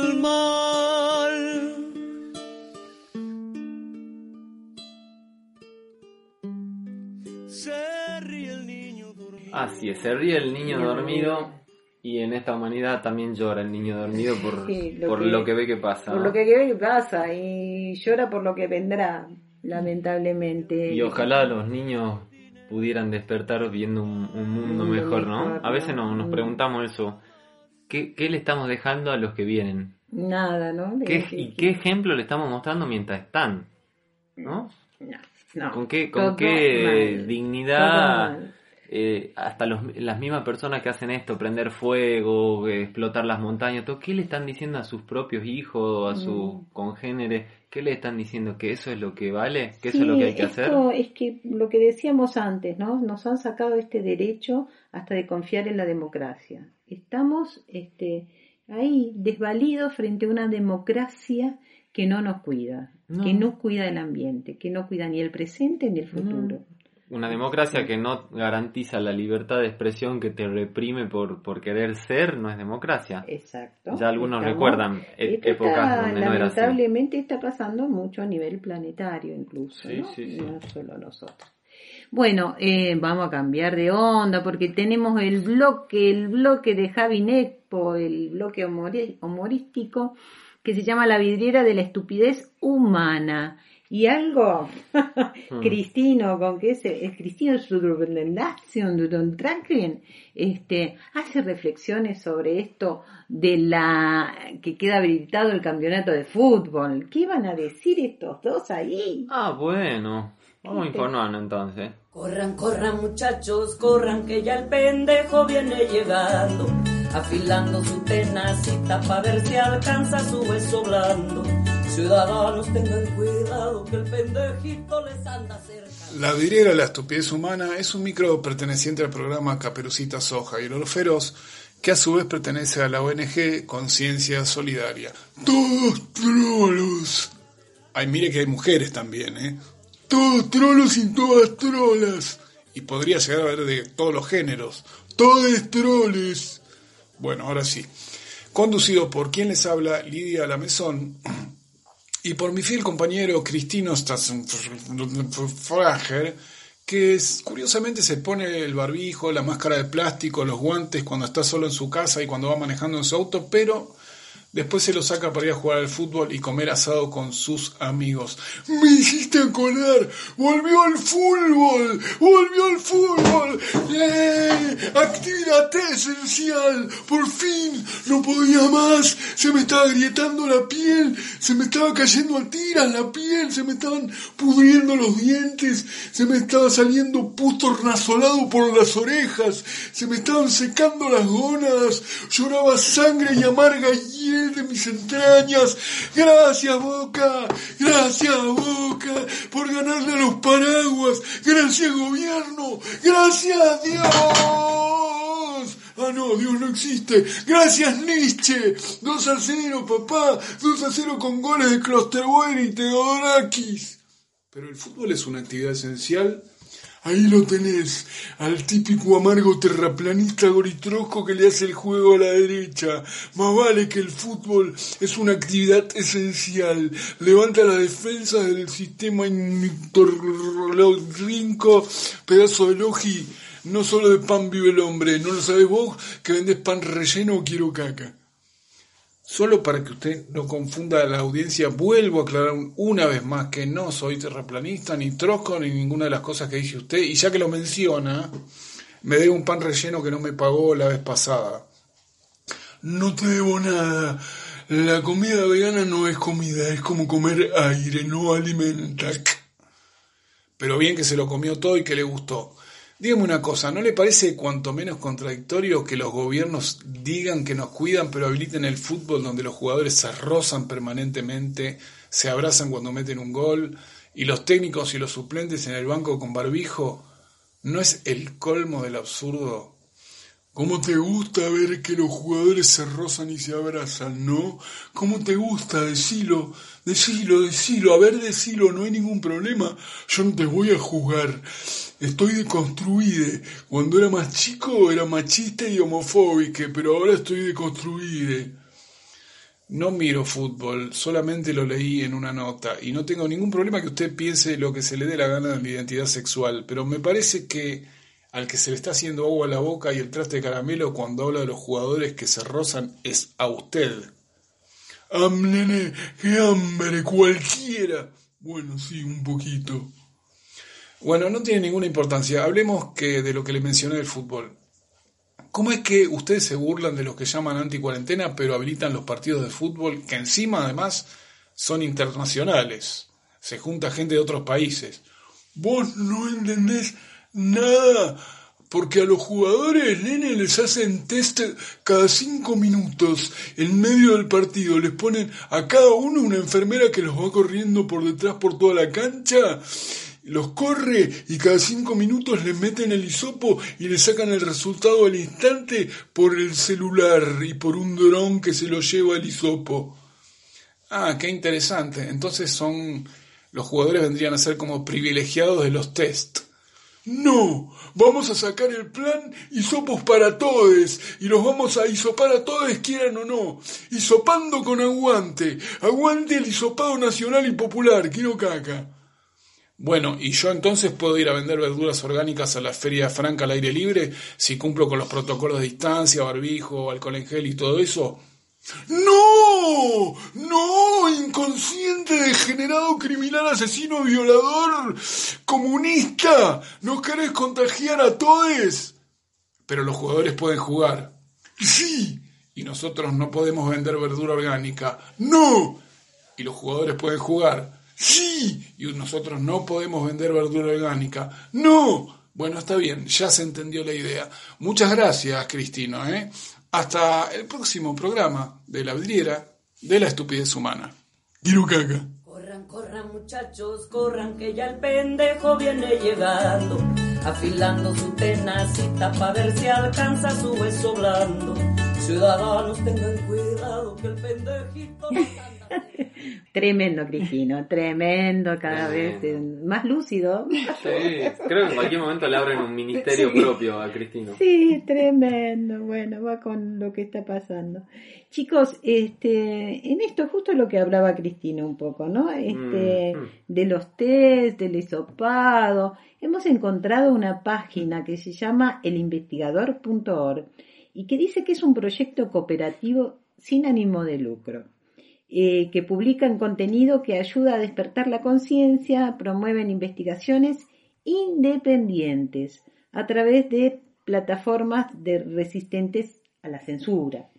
el dormido. Así es, se ríe el niño dormido y en esta humanidad también llora el niño dormido por, Sí, lo por que- lo que ve que pasa. Por lo que ve que pasa y llora por lo que vendrá, lamentablemente. Y ojalá los niños pudieran despertar viendo un, un mundo Un mundo mejor, ¿no? A veces ¿no? no- nos Mm. preguntamos eso. ¿Qué, qué le estamos dejando a los que vienen? Nada, ¿no? De- ¿Qué, que- ¿Y qué ejemplo le estamos mostrando mientras están? ¿No? No, no. ¿Con qué, con Todo qué mal. dignidad? Eh, hasta los- las mismas personas que hacen esto, prender fuego, explotar las montañas, todo, ¿qué le están diciendo a sus propios hijos, a sus Mm. congéneres? ¿Qué le están diciendo? ¿Que eso es lo que vale? ¿Que eso es lo que hay que hacer? es que lo que decíamos antes, ¿no? Nos han sacado este derecho hasta de confiar en la democracia. Estamos este, ahí desvalidos frente a una democracia que no nos cuida, No. que no cuida el ambiente, que no cuida ni el presente ni el futuro. Una democracia que no garantiza la libertad de expresión, que te reprime por, por querer ser, no es democracia. Exacto. Ya algunos Estamos- recuerdan e- Esto épocas está- donde no era así. lamentablemente está pasando mucho a nivel planetario incluso, Sí, ¿no? sí, sí. no solo nosotros. Bueno, eh, vamos a cambiar de onda porque tenemos el bloque, el bloque de Javi Nepo, el bloque humori- humorístico que se llama La vidriera de la estupidez humana. Y algo, Hmm. Cristino, con que es el Cristino Sudrundación este, hace reflexiones sobre esto de la que queda habilitado el campeonato de fútbol. ¿Qué iban a decir estos dos ahí? Ah, bueno. Vamos a informarnos entonces. Corran, corran muchachos, corran que ya el pendejo viene llegando, afilando su tenacita para ver si alcanza su hueso blando. Ciudadanos tengan cuidado que el pendejito les anda cerca. La vidriera La estupidez humana es un micro perteneciente al programa Caperucita Soja y el Oro Feroz, que a su vez pertenece a la ONG Conciencia Solidaria. Todos trolos. Ay, mire que hay mujeres también, ¿eh? Todos trolos y todas trolas. Y podría llegar a haber de todos los géneros. Todos troles. Bueno, ahora sí. Conducido por quien les habla, Lidia Lamezón, y por mi fiel compañero Cristino Stassenfrager, que curiosamente se pone el barbijo, la máscara de plástico, los guantes cuando está solo en su casa y cuando va manejando en su auto, pero después se lo saca para ir a jugar al fútbol y comer asado con sus amigos. Me hiciste acordar, volvió el fútbol, volvió el fútbol. Actividad esencial, por fin, no podía más, se me estaba agrietando la piel, se me estaba cayendo a tiras la piel, se me estaban pudriendo los dientes, se me estaba saliendo pus tornasolado por las orejas, se me estaban secando las gónadas, lloraba sangre y amarga hiel de mis entrañas. Gracias, Boca, gracias, Boca, por ganarle a los paraguas. Gracias, gobierno, gracias, Dios. Ah, no, Dios no existe. Gracias, Nietzsche. 2 a 0, papá. 2 a 0 con goles de Klosterboer y Teodorakis. Pero el fútbol es una actividad esencial. Ahí lo tenés, al típico amargo terraplanista goritrosco que le hace el juego a la derecha. Más vale que el fútbol es una actividad esencial. Levanta la defensa del sistema rinco, pedazo de logi. No solo de pan vive el hombre, ¿no lo sabés vos que vendés pan relleno o quiero caca? Solo para que usted no confunda a la audiencia, vuelvo a aclarar un- una vez más que no soy terraplanista, ni trosco, ni ninguna de las cosas que dice usted. Y ya que lo menciona, me debe un pan relleno que no me pagó la vez pasada. No te debo nada. La comida vegana no es comida, es como comer aire, no alimenta. Pero bien que se lo comió todo y que le gustó. Dígame una cosa, ¿no le parece cuanto menos contradictorio que los gobiernos digan que nos cuidan pero habiliten el fútbol donde los jugadores se rozan permanentemente, se abrazan cuando meten un gol y los técnicos y los suplentes en el banco con barbijo? ¿No es el colmo del absurdo? ¿Cómo te gusta ver que los jugadores se rozan y se abrazan, no? ¿Cómo te gusta? Decilo, decilo, decilo. A ver, decilo, no hay ningún problema. Yo no te voy a juzgar. Estoy deconstruida. Cuando era más chico era machista y homofóbica, pero ahora estoy deconstruida. No miro fútbol, solamente lo leí en una nota y no tengo ningún problema que usted piense lo que se le dé la gana de mi identidad sexual, pero me parece que al que se le está haciendo agua a la boca y el traste de caramelo cuando habla de los jugadores que se rozan es a usted. ¡Am, nene! ¡Qué hambre! ¡Cualquiera! Bueno, sí, un poquito. Bueno, no tiene ninguna importancia. Hablemos que de lo que le mencioné del fútbol. ¿Cómo es que ustedes se burlan de los que llaman anti-cuarentena, pero habilitan los partidos de fútbol que encima además son internacionales? Se junta gente de otros países. Vos no entendés nada, porque a los jugadores, nene, les hacen test cada cinco minutos en medio del partido. Les ponen a cada uno una enfermera que los va corriendo por detrás por toda la cancha los corre y cada cinco minutos le meten el hisopo y le sacan el resultado al instante por el celular y por un dron que se lo lleva el hisopo. Ah, qué interesante. Entonces son los jugadores vendrían a ser como privilegiados de los test. No, vamos a sacar el plan hisopos para todos y los vamos a hisopar a todos quieran o no. Hisopando con aguante. Aguante el hisopado nacional y popular, quiero caca. Bueno, ¿y yo entonces puedo ir a vender verduras orgánicas a la feria franca al aire libre si cumplo con los protocolos de distancia, barbijo, alcohol en gel y todo eso? ¡No! ¡No! Inconsciente, degenerado, criminal, asesino, violador, comunista. ¿No querés contagiar a todos? Pero los jugadores pueden jugar. Sí. Y nosotros no podemos vender verdura orgánica. ¡No! Y los jugadores pueden jugar. Sí. Y nosotros no podemos vender verdura orgánica. ¡No! Bueno, está bien, ya se entendió la idea. Muchas gracias, Cristino. ¿eh? Hasta el próximo programa de La Vidriera de la Estupidez Humana. Girucaca. Corran, corran muchachos, corran que ya el pendejo viene llegando, afilando su tenacita para ver si alcanza su hueso blando. Ciudadanos tengan cuidado que el pendejito. Tremendo, Cristino, tremendo, cada vez eh, más lúcido. Sí, creo que en cualquier momento le abren un ministerio Sí. propio a Cristino. Sí, tremendo. Bueno, va con lo que está pasando. Chicos, este, en esto justo lo que hablaba Cristina un poco, ¿no? Este, Mm, mm. de los test, del hisopado. Hemos encontrado una página que se llama elinvestigador.org y que dice que es un proyecto cooperativo sin ánimo de lucro. Eh, que publican contenido que ayuda a despertar la conciencia, promueven investigaciones independientes a través de plataformas de resistentes a la censura.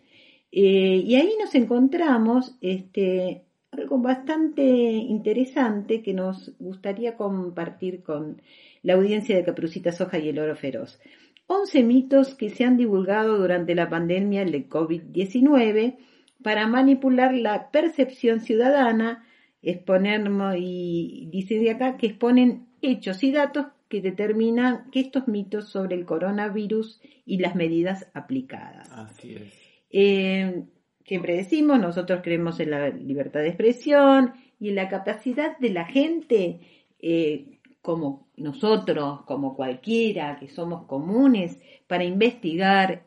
Eh, y ahí nos encontramos este, algo bastante interesante que nos gustaría compartir con la audiencia de Caperucita Soja y el Oro Feroz. 11 mitos que se han divulgado durante la pandemia de COVID-19 para manipular la percepción ciudadana, exponernos y dice de acá que exponen hechos y datos que determinan que estos mitos sobre el coronavirus y las medidas aplicadas. Así es. Eh, siempre decimos, nosotros creemos en la libertad de expresión y en la capacidad de la gente, eh, como nosotros, como cualquiera, que somos comunes, para investigar,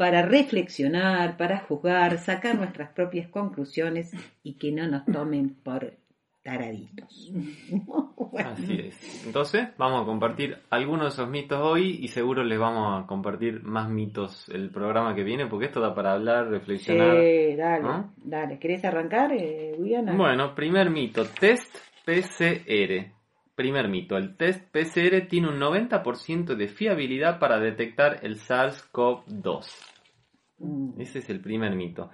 para reflexionar, para juzgar, sacar nuestras propias conclusiones y que no nos tomen por taraditos. Así es. Entonces, vamos a compartir algunos de esos mitos hoy y seguro les vamos a compartir más mitos el programa que viene, porque esto da para hablar, reflexionar. Sí, dale, ¿no? dale. ¿Querés arrancar, eh, Guiana? Bueno, primer mito, test PCR. Primer mito, el test PCR tiene un 90% de fiabilidad para detectar el SARS-CoV-2. Mm. Ese es el primer mito.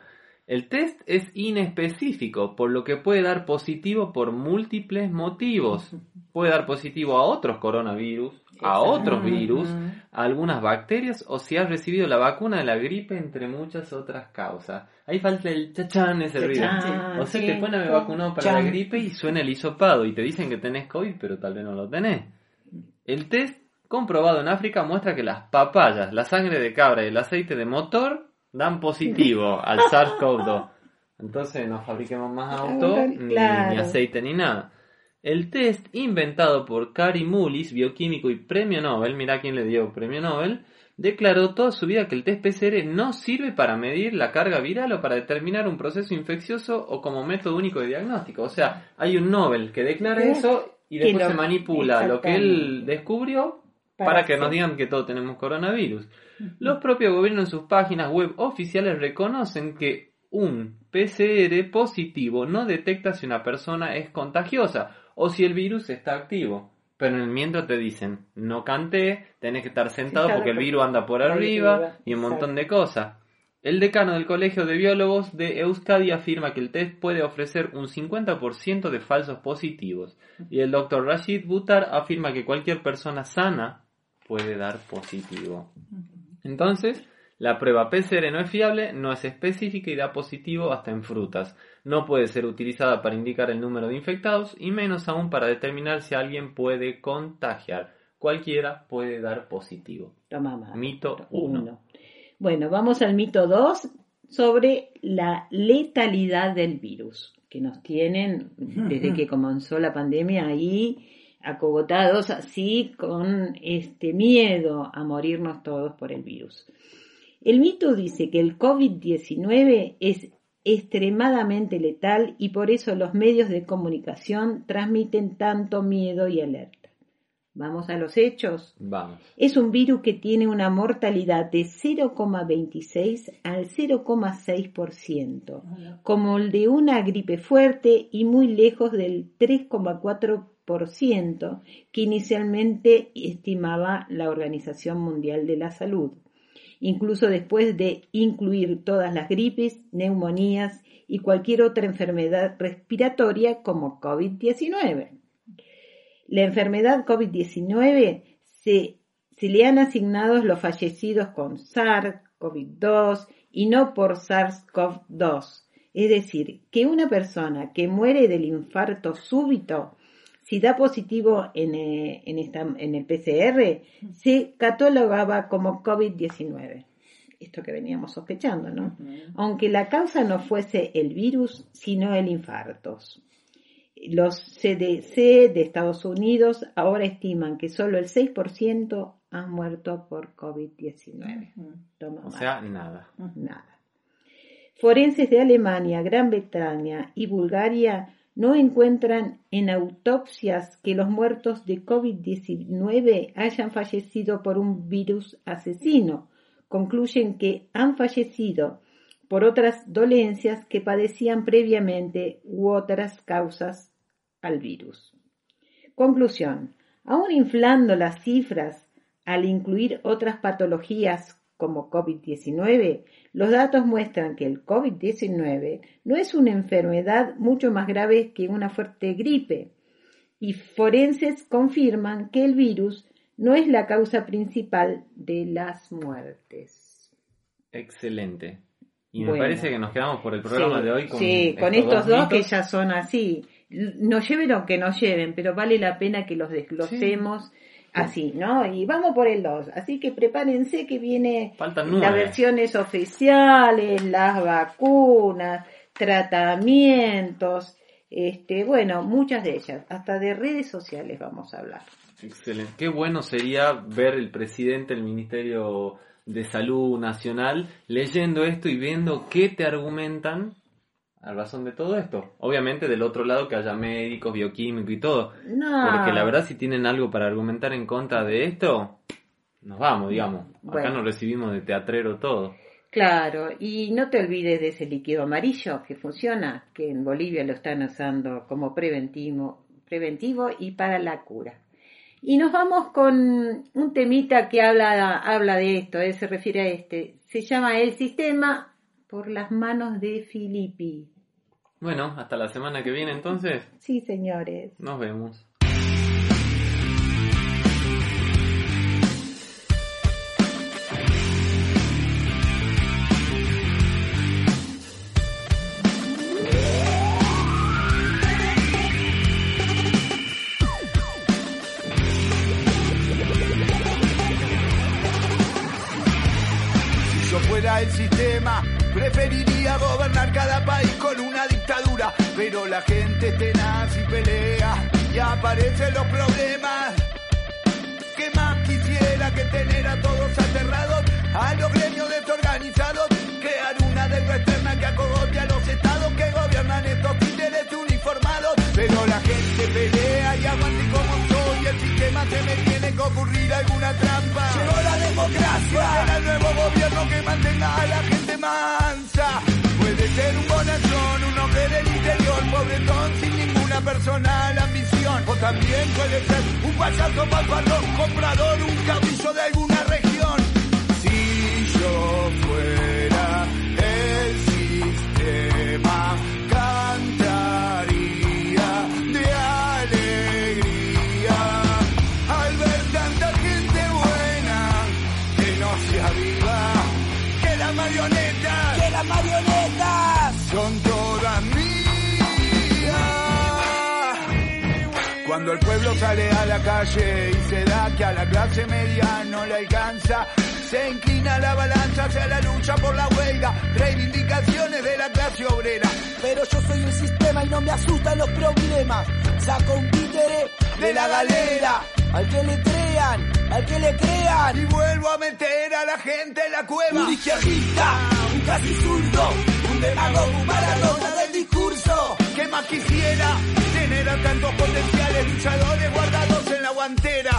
El test es inespecífico, por lo que puede dar positivo por múltiples motivos. Puede dar positivo a otros coronavirus, a otros virus, a algunas bacterias o si has recibido la vacuna de la gripe, entre muchas otras causas. Ahí falta el chachán ese ruido. O sea, te pone me vacunó para la gripe y suena el hisopado y te dicen que tenés COVID, pero tal vez no lo tenés. El test comprobado en África muestra que las papayas, la sangre de cabra y el aceite de motor dan positivo al SARS-CoV-2. Entonces no fabriquemos más autos, ni, Claro. ni aceite, ni nada. El test inventado por Cary Mullis, bioquímico y premio Nobel, mira quién le dio premio Nobel, declaró toda su vida que el test PCR no sirve para medir la carga viral o para determinar un proceso infeccioso o como método único de diagnóstico. O sea, hay un Nobel que declara eso y después lo- se manipula lo que él descubrió Para para que hacer. nos digan que todos tenemos coronavirus. Los propios gobiernos en sus páginas web oficiales reconocen que un PCR positivo no detecta si una persona es contagiosa o si el virus está activo. Pero en el mientras te dicen, no canté, tenés que estar sentado porque el virus anda por arriba y un montón de cosas. El decano del Colegio de Biólogos de Euskadi afirma que el test puede ofrecer un 50% de falsos positivos. Y el doctor Rashid Butar afirma que cualquier persona sana puede dar positivo. Entonces, la prueba PCR no es fiable, no es específica y da positivo hasta en frutas. No puede ser utilizada para indicar el número de infectados y menos aún para determinar si alguien puede contagiar. Cualquiera puede dar positivo. Toma. Mito 1. Uno. Bueno, vamos al mito 2 sobre la letalidad del virus, que nos tienen desde que comenzó la pandemia ahí acogotados así con este miedo a morirnos todos por el virus. El mito dice que el COVID-19 es extremadamente letal y por eso los medios de comunicación transmiten tanto miedo y alerta. Vamos a los hechos. Vamos. Es un virus que tiene una mortalidad de 0,26 al 0,6%, como el de una gripe fuerte y muy lejos del 3,4% que inicialmente estimaba la Organización Mundial de la Salud, incluso después de incluir todas las gripes, neumonías y cualquier otra enfermedad respiratoria como COVID-19. La enfermedad COVID-19 se, le han asignado los fallecidos con SARS-CoV-2 y no por SARS-CoV-2. Es decir, que una persona que muere del infarto súbito, si da positivo en, eh, en esta- en el PCR, se catalogaba como COVID-19. Esto que veníamos sospechando, ¿no? Aunque la causa no fuese el virus, sino el infarto. Los CDC de Estados Unidos ahora estiman que solo el 6% han muerto por COVID-19. Toma O sea, nada. Nada. Forenses de Alemania, Gran Bretaña y Bulgaria no encuentran en autopsias que los muertos de COVID-19 hayan fallecido por un virus asesino. Concluyen que han fallecido por otras dolencias que padecían previamente u otras causas al virus. Conclusión. Aún inflando las cifras al incluir otras patologías como COVID-19, los datos muestran que el COVID-19 no es una enfermedad mucho más grave que una fuerte gripe y forenses confirman que el virus no es la causa principal de las muertes. Excelente. Y me Bueno. parece que nos quedamos por el programa Sí, de hoy con, sí, con estos dos que ya son así. Nos lleven o que nos lleven, pero vale la pena que los desglosemos así, ¿no? Y vamos por el 2. Así que prepárense que viene las versiones oficiales, las vacunas, tratamientos, este, bueno, muchas de ellas, hasta de redes sociales vamos a hablar. Excelente. Qué bueno sería ver el presidente del Ministerio de Salud Nacional leyendo esto y viendo qué te argumentan a razón de todo esto. Obviamente del otro lado que haya médicos, bioquímicos y todo. No. Porque la verdad si tienen algo para argumentar en contra de esto, nos vamos, digamos. Acá nos recibimos de teatrero todo. Claro, y no te olvides de ese líquido amarillo que funciona, que en Bolivia lo están usando como preventivo, preventivo y para la cura. Y nos vamos con un temita que habla, habla de esto, eh, se refiere a este. Se llama El Sistema por las manos de Filippi. Bueno, hasta la semana que viene entonces. Sí, señores. Nos vemos. Fuera el sistema, preferiría gobernar cada país con una dictadura. Pero la gente tenaz y pelea y aparecen los problemas. ¿Qué más quisiera que tener a todos aterrados? A los gremios desorganizados, crear una la gente mansa. Puede ser un bonachón, un hombre del interior, pobretón sin ninguna personal ambición. O también puede ser un payaso malvadón, comprador, un capricho de alguna región. Si yo fuera Cuando el pueblo sale a la calle y se da que a la clase media no le alcanza, se inclina la balanza hacia la lucha por la huelga, reivindicaciones de la clase obrera. Pero yo soy un sistema y no me asustan los problemas. Saco un títere de la galera. Al que le crean, al que le crean. Y vuelvo a meter a la gente en la cueva. Un izquierdista, un casi zurdo, un demagogo, un maradona del discurso. Que sistema quisiera tener a tantos potenciales luchadores guardados en la guantera.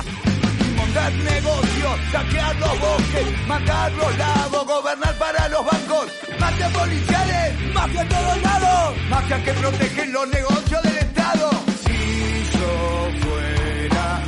Montar negocios, saquear los bosques, matar los lagos, gobernar para los bancos, mafia policiales, mafia en todos lados, mafia que protegen los negocios del Estado. Si yo fuera